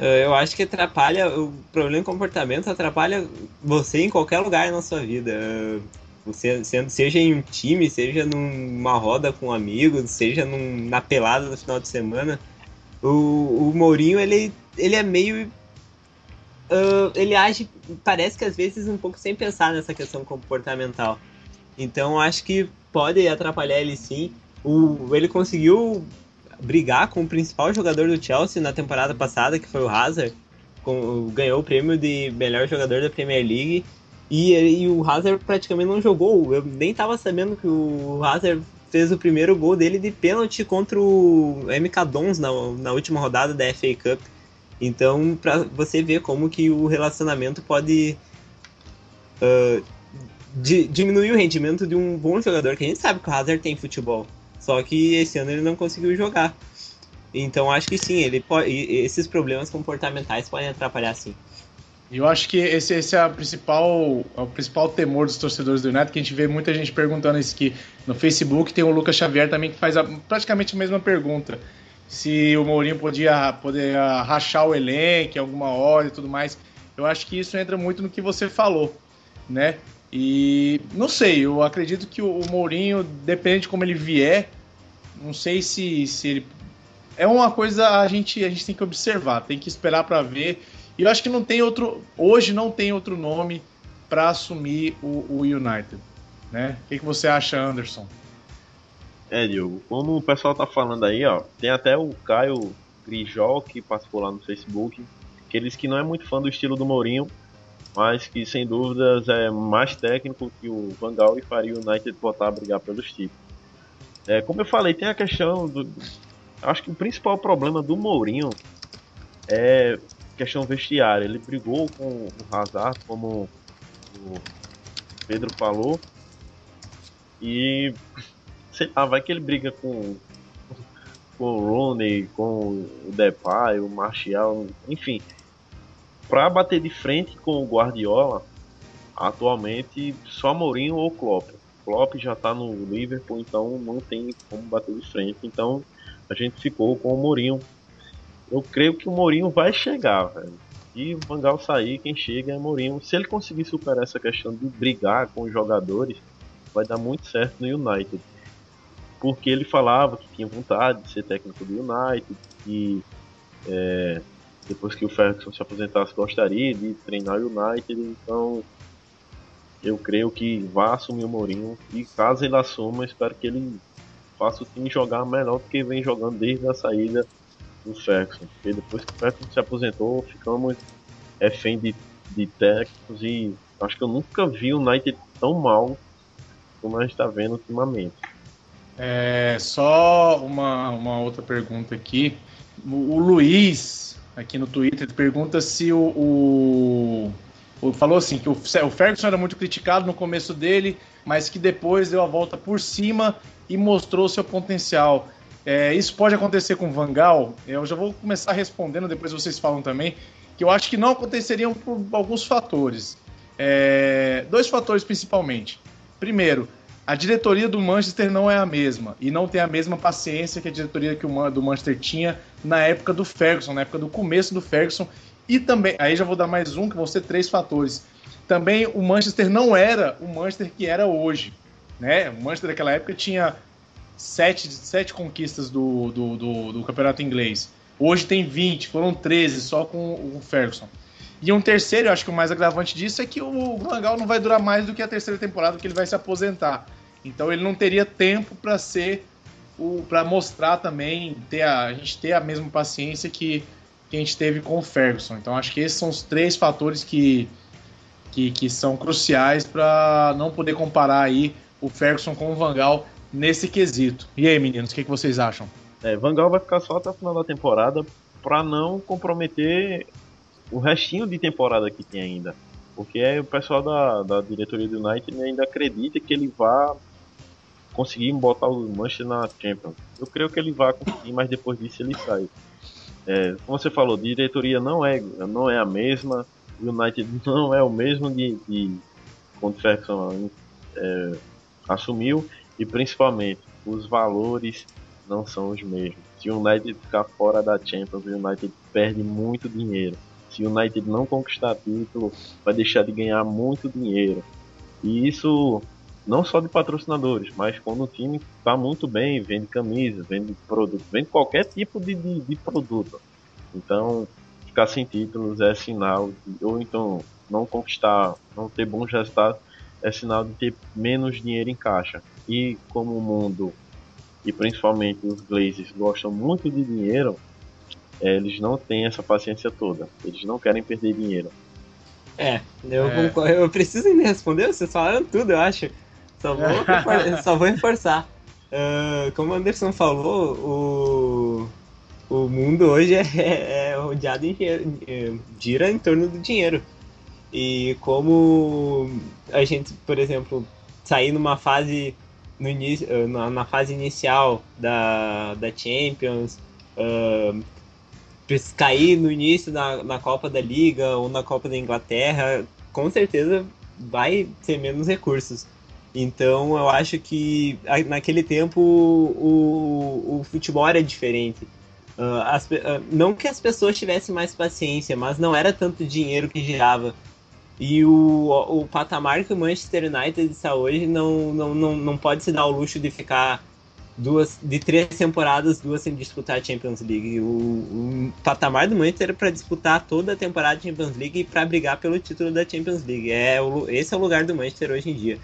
Eh, eu acho que atrapalha, o problema de comportamento atrapalha você em qualquer lugar na sua vida. Você, seja em um time, seja numa roda com amigos, seja num, na pelada no final de semana. O, o Mourinho, ele, ele é meio uh, ele age, parece que às vezes um pouco sem pensar nessa questão comportamental. Então acho que pode atrapalhar ele sim. O, ele conseguiu brigar com o principal jogador do Chelsea na temporada passada, que foi o Hazard, com, ganhou o prêmio de melhor jogador da Premier League. E, e, o Hazard praticamente não jogou. Eu nem estava sabendo que o Hazard fez o primeiro gol dele de pênalti contra o MK Dons na, na última rodada da FA Cup. Então, para você ver como que o relacionamento pode uh, di diminuir o rendimento de um bom jogador, que a gente sabe que o Hazard tem futebol, só que esse ano ele não conseguiu jogar. Então, acho que sim, ele esses problemas comportamentais podem atrapalhar sim. Eu acho que esse, esse é, a principal, é o principal temor dos torcedores do United, que a gente vê muita gente perguntando isso aqui no Facebook. Tem o Lucas Xavier também que faz a, praticamente a mesma pergunta se o Mourinho podia, poder rachar o elenco alguma hora e tudo mais. Eu acho que isso entra muito no que você falou, né? E não sei, eu acredito que o, Mourinho, depende de como ele vier, não sei se, se ele. É uma coisa a gente, a gente tem que observar, tem que esperar para ver. E eu acho que não tem outro. Hoje não tem outro nome para assumir o, o United. Né? O que, que você acha, Anderson? É, Diogo, como o pessoal tá falando aí, ó, tem até o Caio Grijol que participou lá no Facebook, que ele disse que não é muito fã do estilo do Mourinho, mas que sem dúvidas é mais técnico que o Van Gaal e faria o United botar a brigar pelos títulos. É, como eu falei, tem a questão do. Acho que o principal problema do Mourinho é questão vestiária. Ele brigou com o Hazard, como o Pedro falou, e sei lá, vai que ele briga com, com o Rooney, com o Depay, o Martial, enfim. Pra bater de frente com o Guardiola, atualmente só Mourinho ou Klopp. Klopp já tá no Liverpool, então não tem como bater de frente. Então a gente ficou com o Mourinho. Eu creio que o Mourinho vai chegar, velho. E o Vangal sair, quem chega é Mourinho. Se ele conseguir superar essa questão de brigar com os jogadores, vai dar muito certo no United porque ele falava que tinha vontade de ser técnico do United, que é, depois que o Ferguson se aposentasse gostaria de treinar o United, então eu creio que vai assumir o Mourinho. E caso ele assuma, espero que ele faça o time jogar melhor do que vem jogando desde a saída do Ferguson, porque depois que o Ferguson se aposentou, ficamos refém de, de técnicos. E acho que eu nunca vi o United tão mal como a gente está vendo ultimamente. É, só uma, uma outra pergunta aqui. O, o Luiz, aqui no Twitter, pergunta se o, o, Falou assim: que o Ferguson era muito criticado no começo dele, mas que depois deu a volta por cima e mostrou seu potencial. É, isso pode acontecer com o Vangal? Eu já vou começar respondendo, depois vocês falam também, que eu acho que não aconteceriam por alguns fatores. É, dois fatores principalmente. Primeiro, a diretoria do Manchester não é a mesma e não tem a mesma paciência que a diretoria que o do Manchester tinha na época do Ferguson, na época do começo do Ferguson. E também, aí já vou dar mais um, que vão ser três fatores. Também o Manchester não era o Manchester que era hoje. Né? O Manchester daquela época tinha sete, sete conquistas do, do, do, do campeonato inglês. Hoje tem 20, foram 13 só com o Ferguson. E um terceiro, eu acho que o mais agravante disso é que o Van não vai durar mais do que a terceira temporada, que ele vai se aposentar. Então ele não teria tempo para ser o para mostrar também ter a, a, gente ter a mesma paciência que, que a gente teve com o Ferguson. Então acho que esses são os três fatores que que, que são cruciais para não poder comparar aí o Ferguson com o Van Gaal nesse quesito. E aí, meninos, o que, que vocês acham? É, Van Gaal vai ficar só até o final da temporada para não comprometer o restinho de temporada que tem ainda. Porque o pessoal da, da diretoria do United ainda acredita que ele vai conseguir botar o Manchester na Champions. Eu creio que ele vai conseguir, mas depois disso ele sai. É, como você falou, diretoria não é, não é a mesma, o United <laughs> não é o mesmo de, de quando Ferguson é, assumiu e principalmente os valores não são os mesmos. Se o United ficar fora da Champions, o United perde muito dinheiro. Se o United não conquistar título, vai deixar de ganhar muito dinheiro. E isso não só de patrocinadores, mas quando o time está muito bem, vende camisa, vende produto, vende qualquer tipo de, de, de, produto. Então, ficar sem títulos é sinal, de, ou então não conquistar, não ter bons resultados, é sinal de ter menos dinheiro em caixa. E como o mundo, e principalmente os Glazers, gostam muito de dinheiro, é, eles não têm essa paciência toda. Eles não querem perder dinheiro. É, eu, é. eu preciso ainda responder, vocês falaram tudo, eu acho. Só vou, <laughs> só vou reforçar. Uh, como o Anderson falou, o, o mundo hoje é, é, é rodeado em é, gira em torno do dinheiro. E como a gente, por exemplo, sair numa fase no início, ah, na, na fase inicial da, da Champions, uh, cair no início na, na Copa da Liga ou na Copa da Inglaterra, com certeza vai ter menos recursos. Então eu acho que naquele tempo o, o futebol era diferente. Uh, as, uh, não que as pessoas tivessem mais paciência, mas não era tanto dinheiro que girava. E o, o patamar que o Manchester United está hoje não, não, não, não pode se dar o luxo de ficar duas de três temporadas, duas sem disputar a Champions League. O, o patamar do Manchester é para disputar toda a temporada de Champions League e para brigar pelo título da Champions League. É esse é o lugar do Manchester hoje em dia.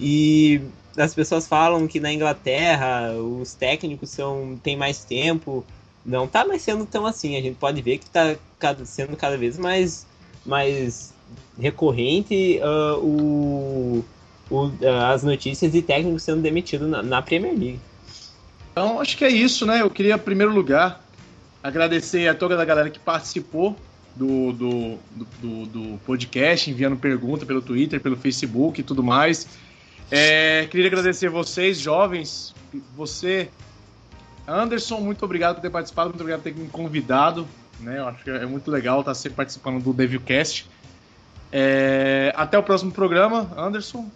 E as pessoas falam que na Inglaterra os técnicos são têm mais tempo. Não está mais sendo tão assim. A gente pode ver que está sendo cada vez mais, mais recorrente uh, o, o, uh, as notícias de técnicos sendo demitidos na, na, Premier League. Então, acho que é isso, né? Eu queria, em primeiro lugar, agradecer a toda a galera que participou do, do, do, do podcast, enviando pergunta pelo Twitter, pelo Facebook e tudo mais. É, queria agradecer vocês, jovens. Você, Anderson, muito obrigado por ter participado, muito obrigado por ter me convidado. Né? Eu acho que é muito legal estar sempre participando do Devilcast. É, até o próximo programa, Anderson.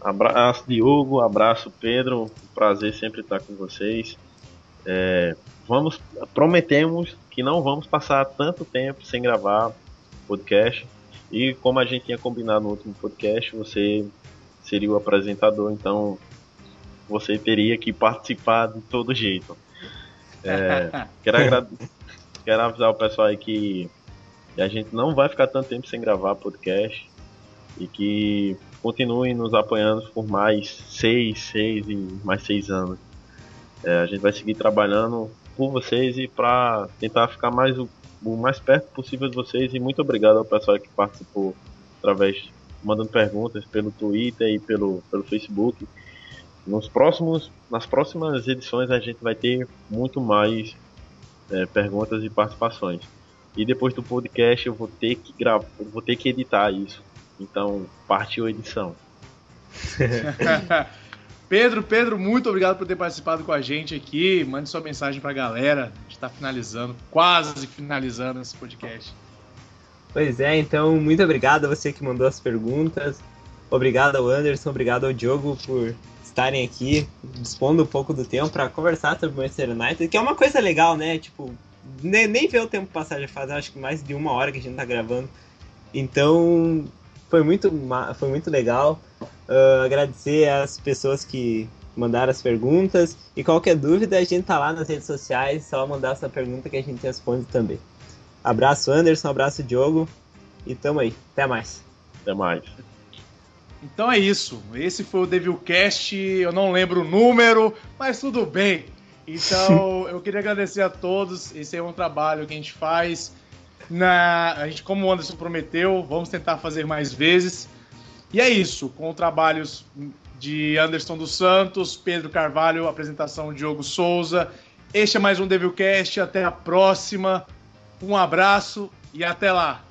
Abraço, Diogo. Abraço, Pedro. Prazer sempre estar com vocês. É, vamos, prometemos que não vamos passar tanto tempo sem gravar podcast. E como a gente tinha combinado no último podcast, você seria o apresentador, então você teria que participar de todo jeito. É, <laughs> quero, quero avisar o pessoal aí que, que a gente não vai ficar tanto tempo sem gravar podcast e que continuem nos apoiando por mais seis, seis e mais seis anos. É, a gente vai seguir trabalhando por vocês e para tentar ficar mais o, o, mais perto possível de vocês. E muito obrigado ao pessoal que participou através mandando perguntas pelo Twitter e pelo, pelo Facebook. Nos próximos, nas próximas edições a gente vai ter muito mais é, perguntas e participações. E depois do podcast eu vou ter que gravar, vou ter que editar isso. Então partiu a edição. <laughs> Pedro, Pedro, muito obrigado por ter participado com a gente aqui. Mande sua mensagem para a galera. A gente está finalizando, quase finalizando esse podcast. Pois é, então muito obrigado a você que mandou as perguntas. Obrigado ao Anderson, obrigado ao Diogo por estarem aqui, dispondo um pouco do tempo para conversar sobre o Manchester United, que é uma coisa legal, né? Tipo, nem, nem ver o tempo passar, já faz acho que mais de uma hora que a gente tá gravando. Então, foi muito, foi muito legal. Uh, agradecer às pessoas que mandaram as perguntas. E qualquer dúvida, a gente tá lá nas redes sociais, só mandar essa pergunta que a gente responde também. Abraço, Anderson. Abraço, Diogo. E tamo aí. Até mais. Até mais. Então é isso. Esse foi o Devilcast. Eu não lembro o número, mas tudo bem. Então <laughs> eu queria agradecer a todos. Esse é um trabalho que a gente faz. Na, a gente, como o Anderson prometeu, vamos tentar fazer mais vezes. E é isso, com trabalhos de Anderson dos Santos, Pedro Carvalho, apresentação de Diogo Souza Este é mais um Devilcast. Até a próxima. Um abraço e até lá.